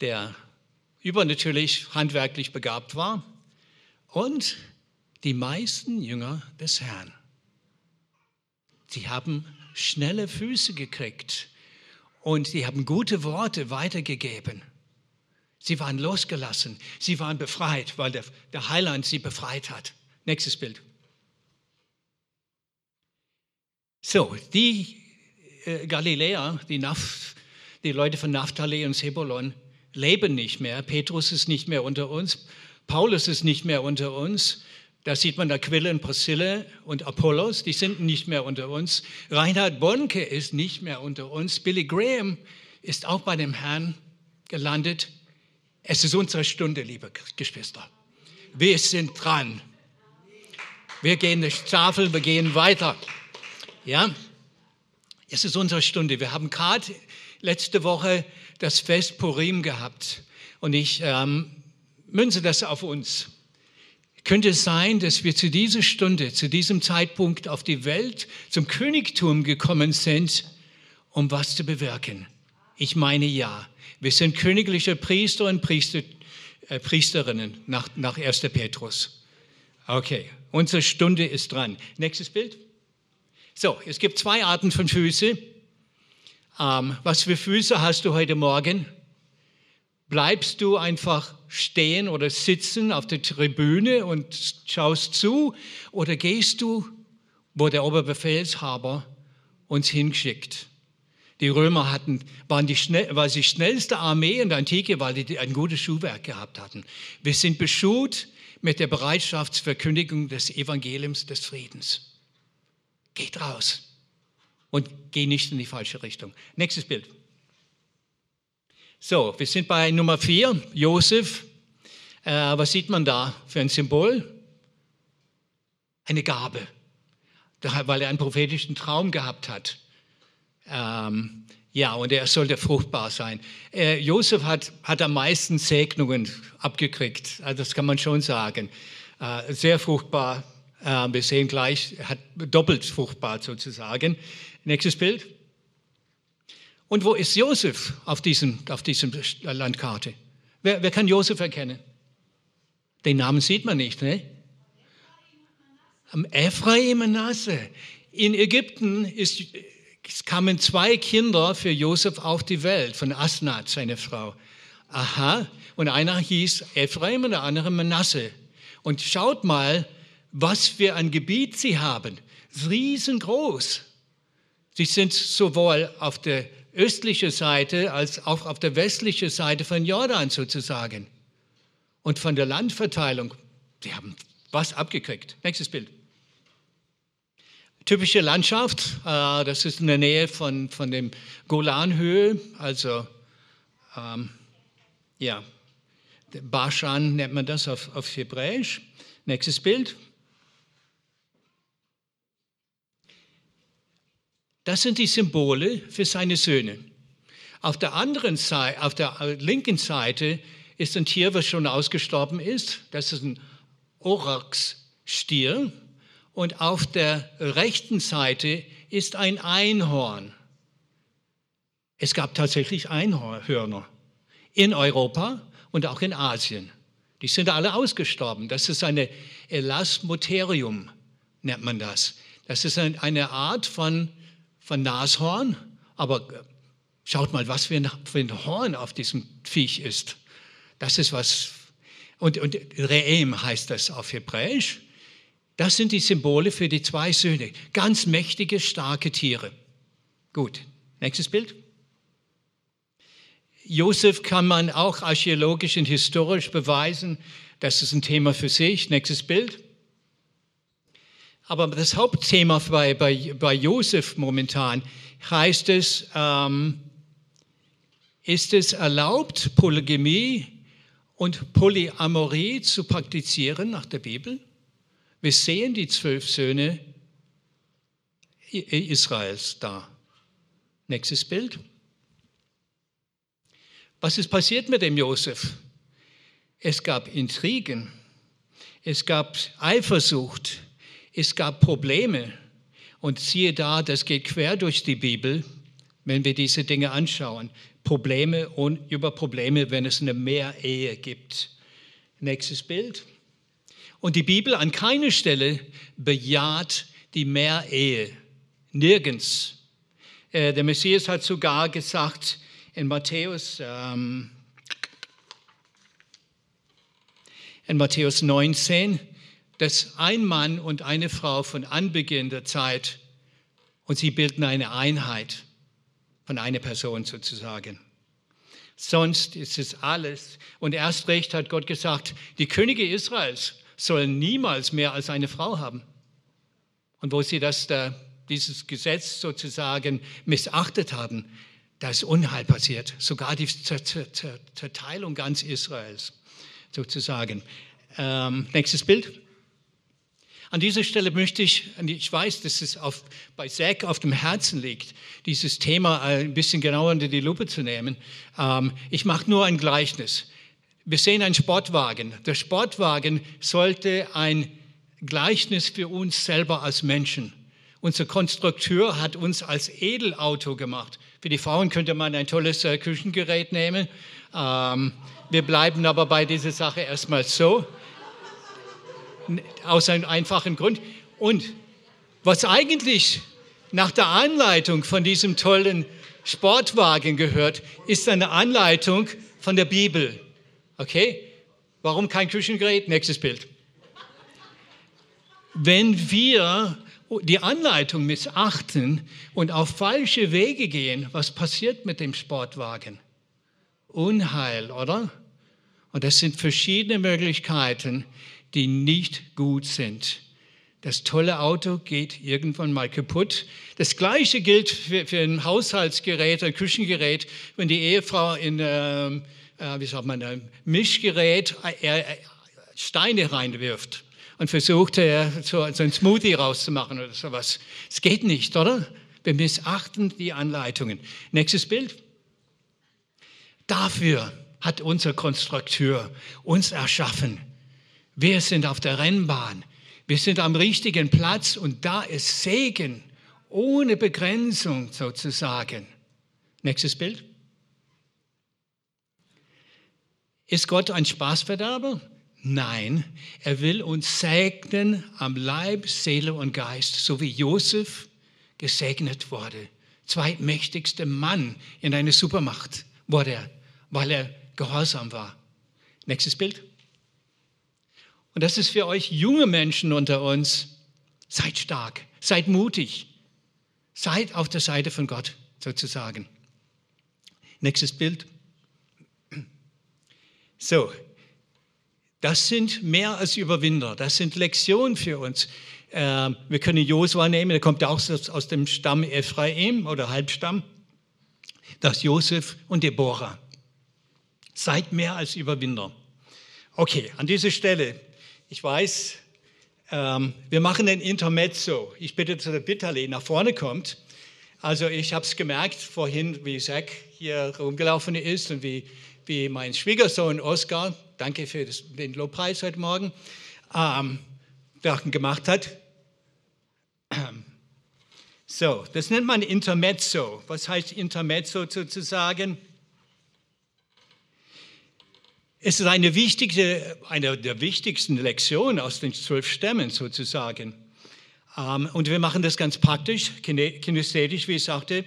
der übernatürlich handwerklich begabt war und die meisten Jünger des Herrn. Sie haben schnelle Füße gekriegt und sie haben gute Worte weitergegeben. Sie waren losgelassen, sie waren befreit, weil der, der Heiland sie befreit hat. Nächstes Bild. So, die äh, Galiläer, die, Naf, die Leute von Naphtali und Sebulon, leben nicht mehr. Petrus ist nicht mehr unter uns. Paulus ist nicht mehr unter uns. Da sieht man Aquila und Priscilla und Apollos, die sind nicht mehr unter uns. Reinhard Bonke ist nicht mehr unter uns. Billy Graham ist auch bei dem Herrn gelandet. Es ist unsere Stunde, liebe Geschwister. Wir sind dran. Wir gehen nicht Tafel, wir gehen weiter. Ja, es ist unsere Stunde. Wir haben gerade letzte Woche das Fest Purim gehabt und ich ähm, münze das auf uns. Könnte es sein, dass wir zu dieser Stunde, zu diesem Zeitpunkt auf die Welt, zum Königtum gekommen sind, um was zu bewirken? Ich meine ja. Wir sind königliche Priester und Priester, äh, Priesterinnen nach, nach 1. Petrus. Okay, unsere Stunde ist dran. Nächstes Bild. So, es gibt zwei Arten von Füße. Ähm, was für Füße hast du heute Morgen? Bleibst du einfach stehen oder sitzen auf der Tribüne und schaust zu? Oder gehst du, wo der Oberbefehlshaber uns hinschickt? Die Römer hatten, waren die schnell, war die schnellste Armee in der Antike, weil die ein gutes Schuhwerk gehabt hatten. Wir sind beschut mit der Bereitschaftsverkündigung des Evangeliums des Friedens. Geht raus und geh nicht in die falsche Richtung. Nächstes Bild. So, wir sind bei Nummer vier, Josef. Äh, was sieht man da für ein Symbol? Eine Gabe, weil er einen prophetischen Traum gehabt hat. Ähm, ja, und er sollte fruchtbar sein. Äh, Josef hat, hat am meisten Segnungen abgekriegt, also das kann man schon sagen. Äh, sehr fruchtbar, äh, wir sehen gleich, hat doppelt fruchtbar sozusagen. Nächstes Bild. Und wo ist Josef auf diesem, auf diesem Landkarte? Wer, wer kann Josef erkennen? Den Namen sieht man nicht, ne? Ephraim Manasse. In Ägypten ist, es kamen zwei Kinder für Josef auf die Welt, von Asnat, seine Frau. Aha, und einer hieß Ephraim und der andere Manasse. Und schaut mal, was für ein Gebiet sie haben. Riesengroß. Sie sind sowohl auf der östlichen Seite als auch auf der westlichen Seite von Jordan sozusagen. Und von der Landverteilung, sie haben was abgekriegt. Nächstes Bild. Typische Landschaft, äh, das ist in der Nähe von, von dem Golanhöhe, also ähm, ja, Bashan nennt man das auf, auf Hebräisch. Nächstes Bild. Das sind die Symbole für seine Söhne. Auf der anderen Seite, auf der linken Seite ist ein Tier, was schon ausgestorben ist. Das ist ein Orax-Stier. Und auf der rechten Seite ist ein Einhorn. Es gab tatsächlich Einhörner in Europa und auch in Asien. Die sind alle ausgestorben. Das ist eine Elasmotherium, nennt man das. Das ist eine Art von, von Nashorn, aber schaut mal, was für ein, für ein Horn auf diesem Viech ist. Das ist was, und, und Reem heißt das auf Hebräisch. Das sind die Symbole für die zwei Söhne. Ganz mächtige, starke Tiere. Gut, nächstes Bild. Josef kann man auch archäologisch und historisch beweisen. Das ist ein Thema für sich. Nächstes Bild. Aber das Hauptthema bei, bei, bei Josef momentan heißt es, ähm, ist es erlaubt, Polygamie und Polyamorie zu praktizieren nach der Bibel? Wir sehen die zwölf Söhne Israels da. Nächstes Bild. Was ist passiert mit dem Josef? Es gab Intrigen, es gab Eifersucht, es gab Probleme. Und siehe da, das geht quer durch die Bibel, wenn wir diese Dinge anschauen. Probleme und über Probleme, wenn es eine Mehrehe gibt. Nächstes Bild. Und die Bibel an keiner Stelle bejaht die Mehrehe. Nirgends. Äh, der Messias hat sogar gesagt, in Matthäus, ähm, in Matthäus 19, dass ein Mann und eine Frau von Anbeginn der Zeit und sie bilden eine Einheit von einer Person sozusagen. Sonst ist es alles. Und erst recht hat Gott gesagt, die Könige Israels sollen niemals mehr als eine Frau haben. Und wo sie das, dieses Gesetz sozusagen missachtet haben, da ist Unheil passiert, sogar die Zerteilung ganz Israels sozusagen. Ähm, nächstes Bild. An dieser Stelle möchte ich, ich weiß, dass es auf, bei Zack auf dem Herzen liegt, dieses Thema ein bisschen genauer unter die Lupe zu nehmen. Ähm, ich mache nur ein Gleichnis. Wir sehen einen Sportwagen. Der Sportwagen sollte ein Gleichnis für uns selber als Menschen. Unser Konstrukteur hat uns als Edelauto gemacht. Für die Frauen könnte man ein tolles äh, Küchengerät nehmen. Ähm, wir bleiben aber bei dieser Sache erstmal so, aus einem einfachen Grund. Und was eigentlich nach der Anleitung von diesem tollen Sportwagen gehört, ist eine Anleitung von der Bibel. Okay? Warum kein Küchengerät? Nächstes Bild. Wenn wir die Anleitung missachten und auf falsche Wege gehen, was passiert mit dem Sportwagen? Unheil, oder? Und das sind verschiedene Möglichkeiten, die nicht gut sind. Das tolle Auto geht irgendwann mal kaputt. Das Gleiche gilt für, für ein Haushaltsgerät, ein Küchengerät, wenn die Ehefrau in, äh, wie sagt man, ein Mischgerät äh, äh, Steine reinwirft und versuchte so, so ein Smoothie rauszumachen oder sowas. Es geht nicht, oder? Wir missachten die Anleitungen. Nächstes Bild. Dafür hat unser Konstrukteur uns erschaffen. Wir sind auf der Rennbahn. Wir sind am richtigen Platz und da ist Segen ohne Begrenzung sozusagen. Nächstes Bild. Ist Gott ein Spaßverderber? Nein, er will uns segnen am Leib, Seele und Geist, so wie Josef gesegnet wurde. Zweitmächtigster Mann in einer Supermacht wurde er, weil er gehorsam war. Nächstes Bild. Und das ist für euch junge Menschen unter uns. Seid stark, seid mutig, seid auf der Seite von Gott sozusagen. Nächstes Bild. So, das sind mehr als Überwinder. Das sind Lektionen für uns. Ähm, wir können Josua nehmen, der kommt auch aus dem Stamm Ephraim oder Halbstamm. Das Josef und Deborah. Seid mehr als Überwinder. Okay, an dieser Stelle, ich weiß, ähm, wir machen ein Intermezzo. Ich bitte, dass der Bitterle nach vorne kommt. Also ich habe es gemerkt vorhin, wie Zack hier rumgelaufen ist und wie, wie mein Schwiegersohn Oskar danke für den Lobpreis heute Morgen, ähm, gemacht hat. So, das nennt man Intermezzo. Was heißt Intermezzo sozusagen? Es ist eine wichtige, eine der wichtigsten Lektionen aus den zwölf Stämmen sozusagen. Ähm, und wir machen das ganz praktisch, kinesthetisch, wie ich sagte.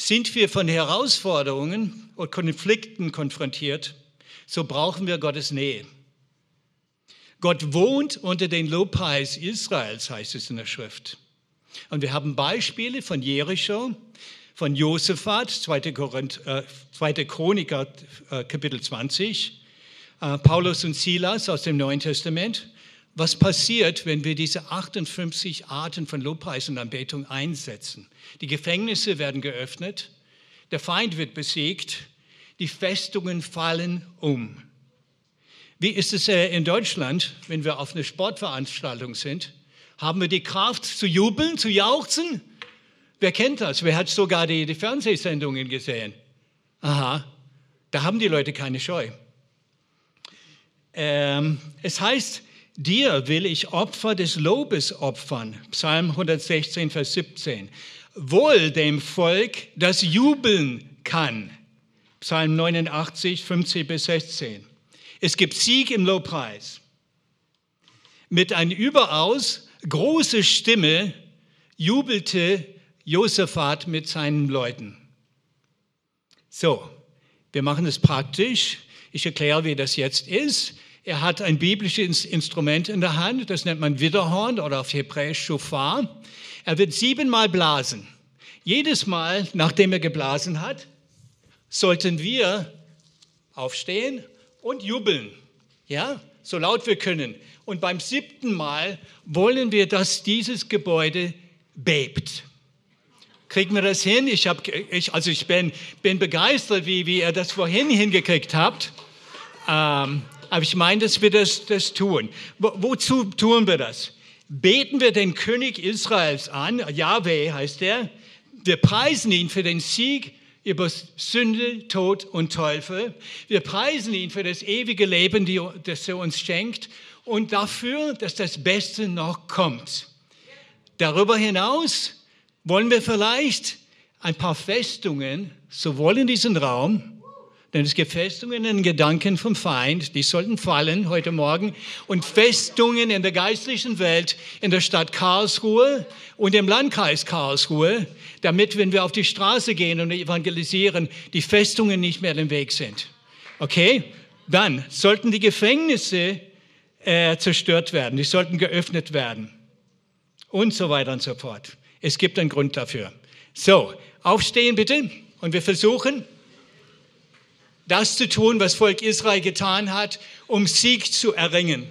Sind wir von Herausforderungen und Konflikten konfrontiert, so brauchen wir Gottes Nähe. Gott wohnt unter den Lobpreis Israels, heißt es in der Schrift. Und wir haben Beispiele von Jericho, von Josaphat, 2. Korinth, äh, 2. Chroniker, äh, Kapitel 20, äh, Paulus und Silas aus dem Neuen Testament. Was passiert, wenn wir diese 58 Arten von Lobpreis und Anbetung einsetzen? Die Gefängnisse werden geöffnet, der Feind wird besiegt, die Festungen fallen um. Wie ist es äh, in Deutschland, wenn wir auf einer Sportveranstaltung sind? Haben wir die Kraft zu jubeln, zu jauchzen? Wer kennt das? Wer hat sogar die, die Fernsehsendungen gesehen? Aha, da haben die Leute keine Scheu. Ähm, es heißt, dir will ich Opfer des Lobes opfern. Psalm 116, Vers 17. Wohl dem Volk, das jubeln kann. Psalm 89, 15 bis 16. Es gibt Sieg im Lobpreis. Mit einer überaus große Stimme jubelte Josaphat mit seinen Leuten. So, wir machen es praktisch. Ich erkläre, wie das jetzt ist. Er hat ein biblisches Instrument in der Hand, das nennt man Widerhorn oder auf Hebräisch Shofar. Er wird siebenmal blasen. Jedes Mal, nachdem er geblasen hat, sollten wir aufstehen und jubeln. Ja, so laut wir können. Und beim siebten Mal wollen wir, dass dieses Gebäude bebt. Kriegen wir das hin? Ich, hab, ich, also ich bin, bin begeistert, wie, wie ihr das vorhin hingekriegt habt. Ähm, aber ich meine, dass wir das, das tun. Wo, wozu tun wir das? Beten wir den König Israels an, Yahweh heißt er. Wir preisen ihn für den Sieg über Sünde, Tod und Teufel. Wir preisen ihn für das ewige Leben, das er uns schenkt und dafür, dass das Beste noch kommt. Darüber hinaus wollen wir vielleicht ein paar Festungen, sowohl in diesem Raum, denn es gibt Festungen in Gedanken vom Feind, die sollten fallen heute Morgen, und Festungen in der geistlichen Welt, in der Stadt Karlsruhe und im Landkreis Karlsruhe, damit, wenn wir auf die Straße gehen und evangelisieren, die Festungen nicht mehr im Weg sind. Okay? Dann sollten die Gefängnisse äh, zerstört werden, die sollten geöffnet werden und so weiter und so fort. Es gibt einen Grund dafür. So, aufstehen bitte und wir versuchen, das zu tun, was Volk Israel getan hat, um Sieg zu erringen.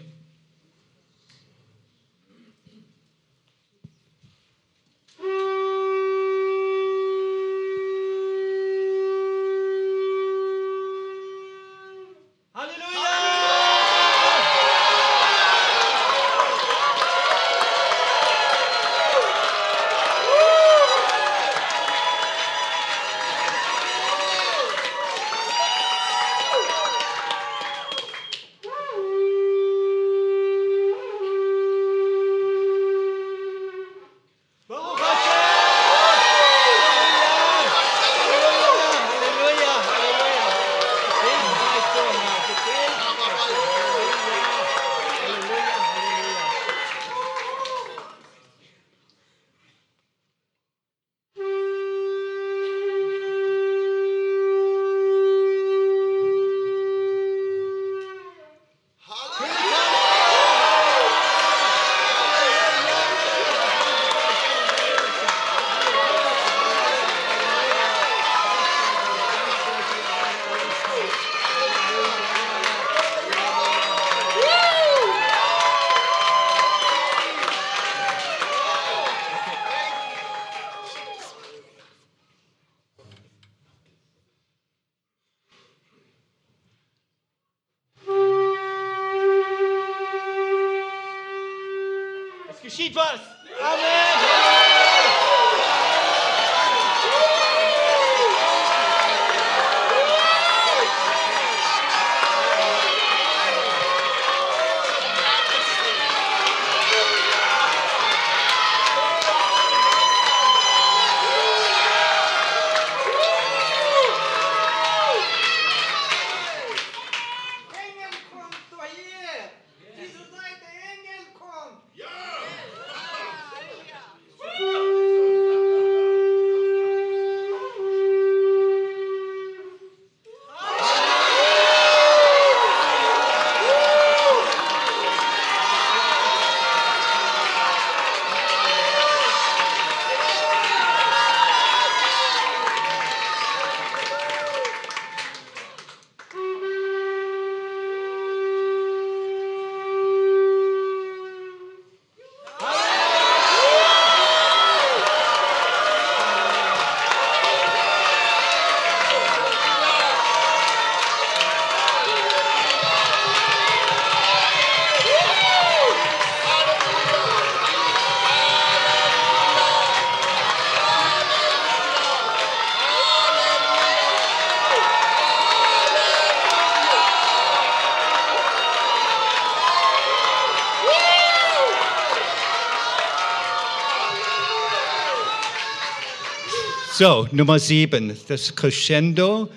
So, Nummer sieben, das Crescendo,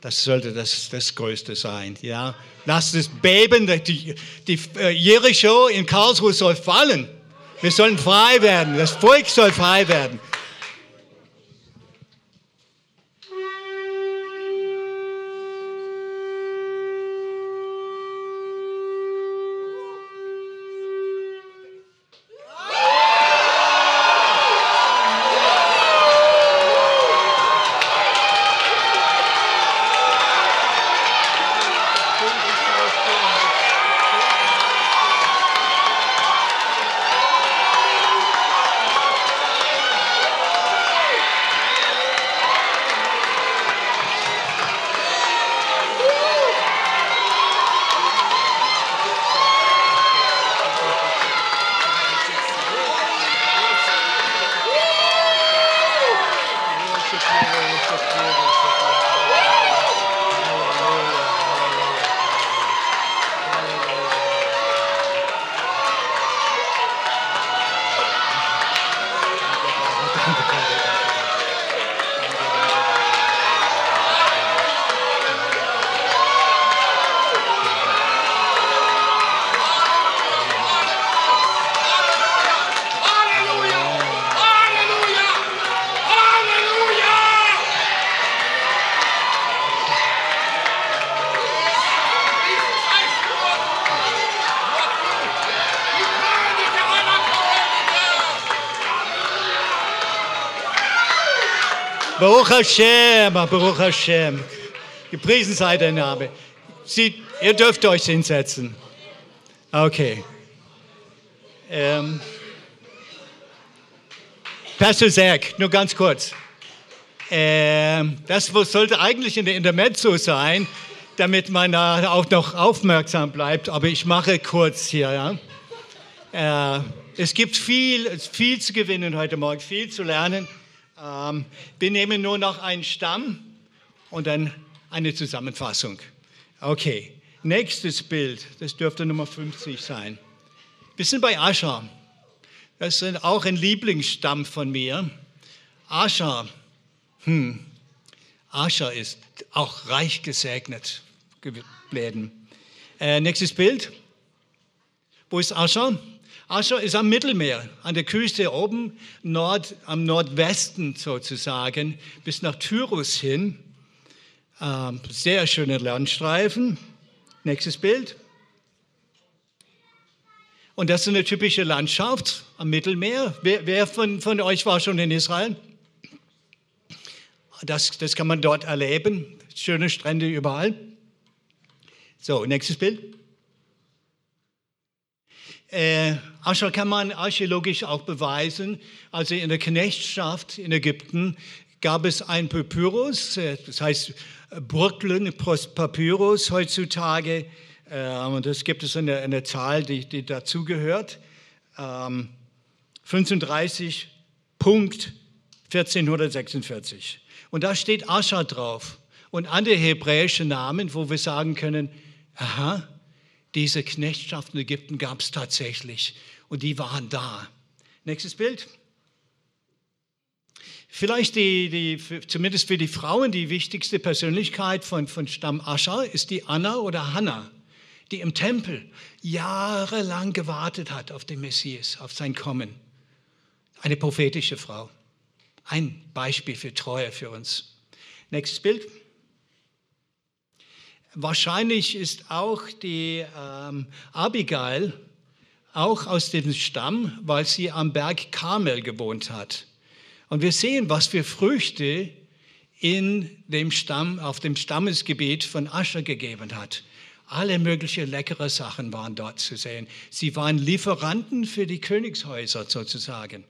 das sollte das, das Größte sein. Ja? Lasst es beben, die, die äh, Jericho in Karlsruhe soll fallen. Wir sollen frei werden, das Volk soll frei werden. Hashem, Baruch Hashem. Gepriesen sei der Name. Sie, ihr dürft euch hinsetzen. Okay. Ähm, Pastor Zach, nur ganz kurz. Ähm, das sollte eigentlich in der Intermezzo sein, damit man da auch noch aufmerksam bleibt. Aber ich mache kurz hier. Ja? Äh, es gibt viel, viel zu gewinnen heute Morgen, viel zu lernen. Ähm, wir nehmen nur noch einen Stamm und dann eine Zusammenfassung. Okay, nächstes Bild, das dürfte Nummer 50 sein. Wir sind bei Ascher. Das ist auch ein Lieblingsstamm von mir. Ascher, hm, Ascher ist auch reich gesegnet geblieben. Äh, nächstes Bild. Wo ist Ascher? Ascher ist am Mittelmeer, an der Küste oben, Nord, am Nordwesten sozusagen, bis nach Tyrus hin. Ähm, sehr schöne Landstreifen. Nächstes Bild. Und das ist eine typische Landschaft am Mittelmeer. Wer, wer von, von, euch war schon in Israel? Das, das kann man dort erleben. Schöne Strände überall. So, nächstes Bild. Äh, Ascher kann man archäologisch auch beweisen. Also in der Knechtschaft in Ägypten gab es ein Papyrus, äh, das heißt Brooklyn Papyrus heutzutage. Äh, und das gibt es eine, eine Zahl, die, die dazugehört. Ähm, 35 Punkt 1446. Und da steht Ascher drauf. Und andere hebräische Namen, wo wir sagen können, aha, diese Knechtschaft in Ägypten gab es tatsächlich und die waren da. Nächstes Bild. Vielleicht die, die, zumindest für die Frauen die wichtigste Persönlichkeit von, von Stamm Ascher ist die Anna oder Hannah, die im Tempel jahrelang gewartet hat auf den Messias, auf sein Kommen. Eine prophetische Frau. Ein Beispiel für Treue für uns. Nächstes Bild. Wahrscheinlich ist auch die ähm, Abigail auch aus dem Stamm, weil sie am Berg Karmel gewohnt hat. Und wir sehen, was für Früchte in dem Stamm, auf dem Stammesgebiet von Ascher gegeben hat. Alle möglichen leckere Sachen waren dort zu sehen. Sie waren Lieferanten für die Königshäuser sozusagen.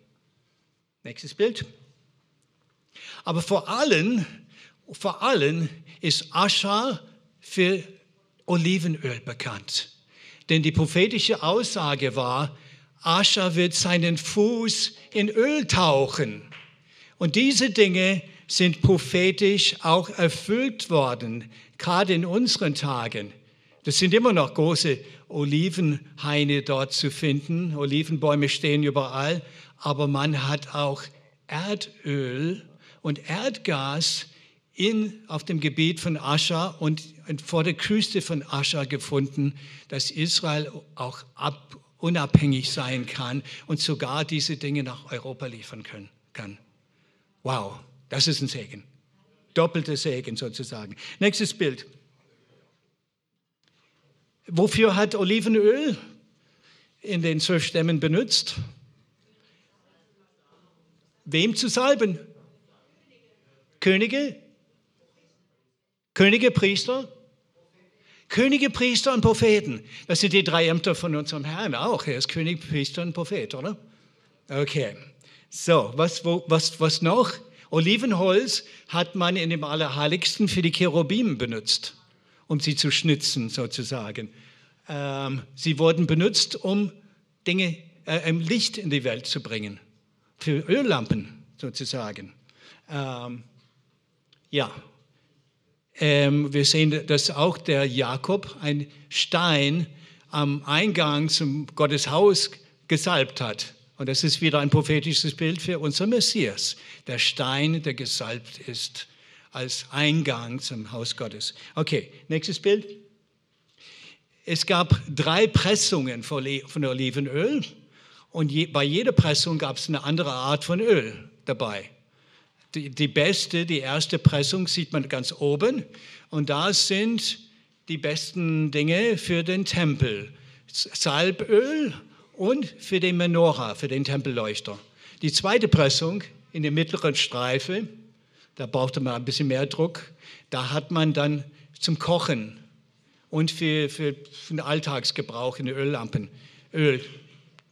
Nächstes Bild. Aber vor allem, vor allem ist Ascher für Olivenöl bekannt. Denn die prophetische Aussage war, Ascher wird seinen Fuß in Öl tauchen. Und diese Dinge sind prophetisch auch erfüllt worden, gerade in unseren Tagen. Das sind immer noch große Olivenhaine dort zu finden. Olivenbäume stehen überall. Aber man hat auch Erdöl und Erdgas in, auf dem Gebiet von Ascha und, vor der Küste von Ascha gefunden, dass Israel auch ab, unabhängig sein kann und sogar diese Dinge nach Europa liefern können, kann. Wow, das ist ein Segen. Doppelter Segen sozusagen. Nächstes Bild. Wofür hat Olivenöl in den zwölf Stämmen benutzt? Wem zu salben? Könige? Könige, Priester? Könige, Priester und Propheten. Das sind die drei Ämter von unserem Herrn auch. Er ist König, Priester und Prophet, oder? Okay. So, was, wo, was, was noch? Olivenholz hat man in dem Allerheiligsten für die Cherubim benutzt, um sie zu schnitzen sozusagen. Ähm, sie wurden benutzt, um Dinge, äh, Licht in die Welt zu bringen, für Öllampen sozusagen. Ähm, ja, ähm, wir sehen, dass auch der Jakob ein Stein am Eingang zum Gotteshaus gesalbt hat. Und das ist wieder ein prophetisches Bild für unser Messias. Der Stein, der gesalbt ist als Eingang zum Haus Gottes. Okay, nächstes Bild. Es gab drei Pressungen von Olivenöl und bei jeder Pressung gab es eine andere Art von Öl dabei. Die, die beste, die erste Pressung sieht man ganz oben und da sind die besten Dinge für den Tempel. Salböl und für den Menorah, für den Tempelleuchter. Die zweite Pressung in der mittleren Streife, da brauchte man ein bisschen mehr Druck, da hat man dann zum Kochen und für, für, für den Alltagsgebrauch in den Öllampen Öl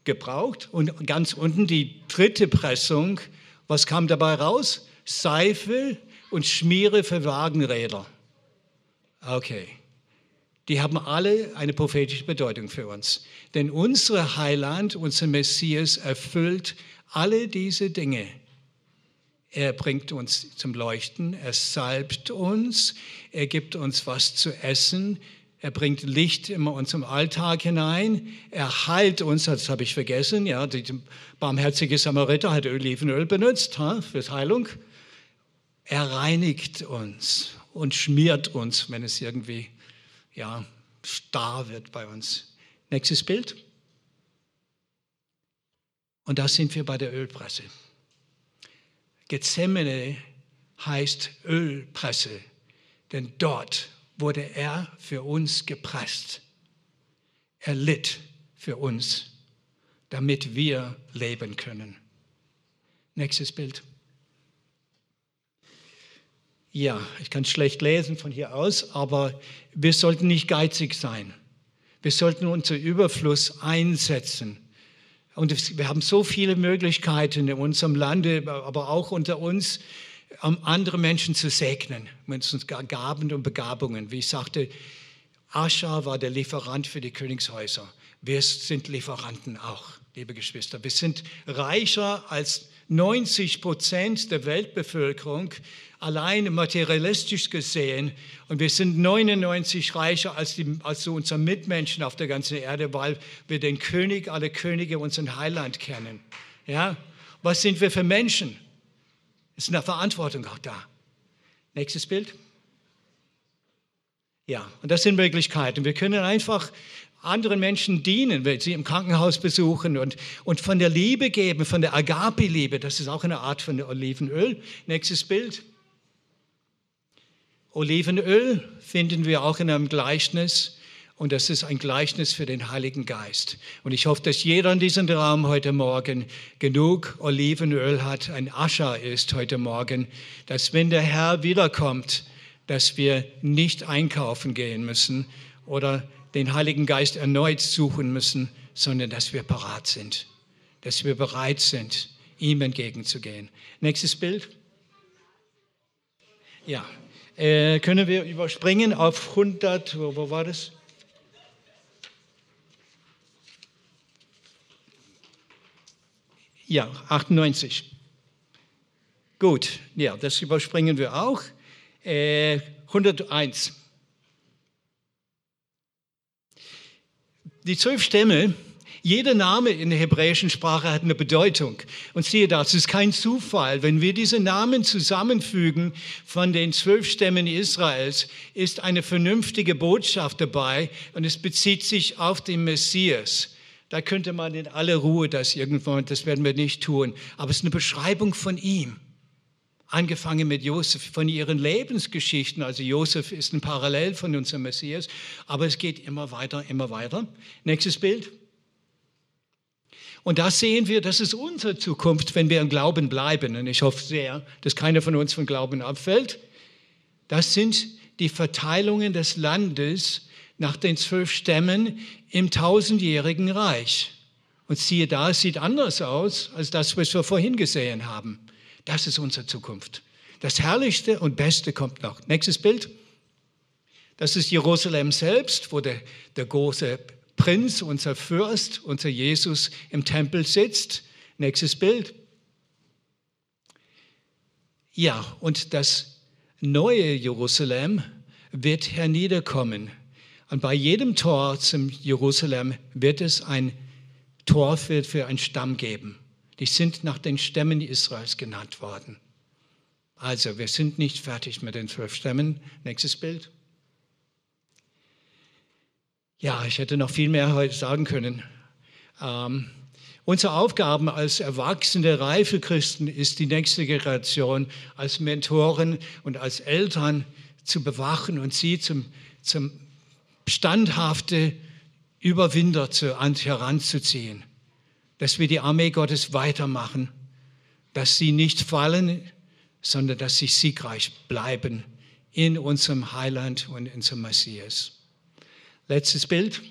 gebraucht. Und ganz unten die dritte Pressung, was kam dabei raus? Seife und Schmiere für Wagenräder. Okay. Die haben alle eine prophetische Bedeutung für uns. Denn unser Heiland, unser Messias erfüllt alle diese Dinge. Er bringt uns zum Leuchten, er salbt uns, er gibt uns was zu essen, er bringt Licht in unserem Alltag hinein. Er heilt uns, das habe ich vergessen. Ja, der barmherzige Samariter hat Olivenöl benutzt ha, für Heilung. Er reinigt uns und schmiert uns, wenn es irgendwie ja, starr wird bei uns. Nächstes Bild. Und da sind wir bei der Ölpresse. Gethsemane heißt Ölpresse, denn dort wurde er für uns gepresst. Er litt für uns, damit wir leben können. Nächstes Bild. Ja, ich kann schlecht lesen von hier aus, aber wir sollten nicht geizig sein. Wir sollten unseren Überfluss einsetzen. Und wir haben so viele Möglichkeiten in unserem Lande, aber auch unter uns, um andere Menschen zu segnen mit uns Gaben und Begabungen. Wie ich sagte, Ascha war der Lieferant für die Königshäuser. Wir sind Lieferanten auch, liebe Geschwister. Wir sind reicher als 90 Prozent der Weltbevölkerung allein materialistisch gesehen. Und wir sind 99 reicher als, die, als unsere Mitmenschen auf der ganzen Erde, weil wir den König aller Könige, unseren Heiland kennen. Ja? Was sind wir für Menschen? Ist eine Verantwortung auch da. Nächstes Bild. Ja, und das sind Möglichkeiten. Wir können einfach anderen Menschen dienen, wenn sie im Krankenhaus besuchen und, und von der Liebe geben, von der Agape-Liebe. Das ist auch eine Art von Olivenöl. Nächstes Bild. Olivenöl finden wir auch in einem Gleichnis und das ist ein Gleichnis für den Heiligen Geist. Und ich hoffe, dass jeder in diesem Raum heute Morgen genug Olivenöl hat, ein Ascher ist heute Morgen, dass wenn der Herr wiederkommt, dass wir nicht einkaufen gehen müssen oder den Heiligen Geist erneut suchen müssen, sondern dass wir parat sind, dass wir bereit sind, ihm entgegenzugehen. Nächstes Bild. Ja, äh, können wir überspringen auf 100, wo, wo war das? Ja, 98. Gut, ja, das überspringen wir auch. Äh, 101. Die zwölf Stämme Jeder Name in der hebräischen Sprache hat eine Bedeutung. Und siehe da, es ist kein Zufall. Wenn wir diese Namen zusammenfügen von den zwölf Stämmen Israels, ist eine vernünftige Botschaft dabei und es bezieht sich auf den Messias. Da könnte man in aller Ruhe das irgendwann, das werden wir nicht tun. Aber es ist eine Beschreibung von ihm. Angefangen mit Josef, von ihren Lebensgeschichten. Also Josef ist ein Parallel von unserem Messias. Aber es geht immer weiter, immer weiter. Nächstes Bild. Und da sehen wir, das ist unsere Zukunft, wenn wir im Glauben bleiben. Und ich hoffe sehr, dass keiner von uns vom Glauben abfällt. Das sind die Verteilungen des Landes nach den zwölf Stämmen im tausendjährigen Reich. Und siehe da, es sieht anders aus als das, was wir vorhin gesehen haben. Das ist unsere Zukunft. Das Herrlichste und Beste kommt noch. Nächstes Bild. Das ist Jerusalem selbst, wo der, der große Prinz, unser Fürst, unser Jesus im Tempel sitzt. Nächstes Bild. Ja, und das neue Jerusalem wird herniederkommen. Und bei jedem Tor zum Jerusalem wird es ein Tor für, für einen Stamm geben. Die sind nach den Stämmen Israels genannt worden. Also, wir sind nicht fertig mit den zwölf Stämmen. Nächstes Bild. Ja, ich hätte noch viel mehr heute sagen können. Ähm, unsere Aufgabe als erwachsene, reife Christen ist, die nächste Generation als Mentoren und als Eltern zu bewachen und sie zum, zum standhafte Überwinder zu, heranzuziehen. Dass wir die Armee Gottes weitermachen, dass sie nicht fallen, sondern dass sie siegreich bleiben in unserem Heiland und in unserem Messias. Letztes Bild.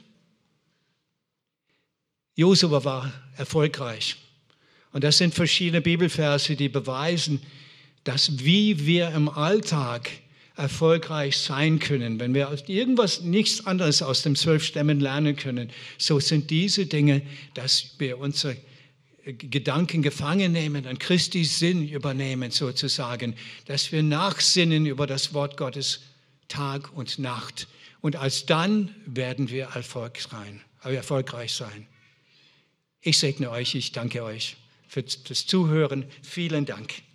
Josua war erfolgreich. Und das sind verschiedene Bibelverse, die beweisen, dass wie wir im Alltag erfolgreich sein können, wenn wir irgendwas, nichts anderes aus den zwölf Stämmen lernen können, so sind diese Dinge, dass wir unsere Gedanken gefangen nehmen, an Christi Sinn übernehmen sozusagen, dass wir nachsinnen über das Wort Gottes Tag und Nacht und als dann werden wir erfolgreich sein. Ich segne euch, ich danke euch für das Zuhören. Vielen Dank.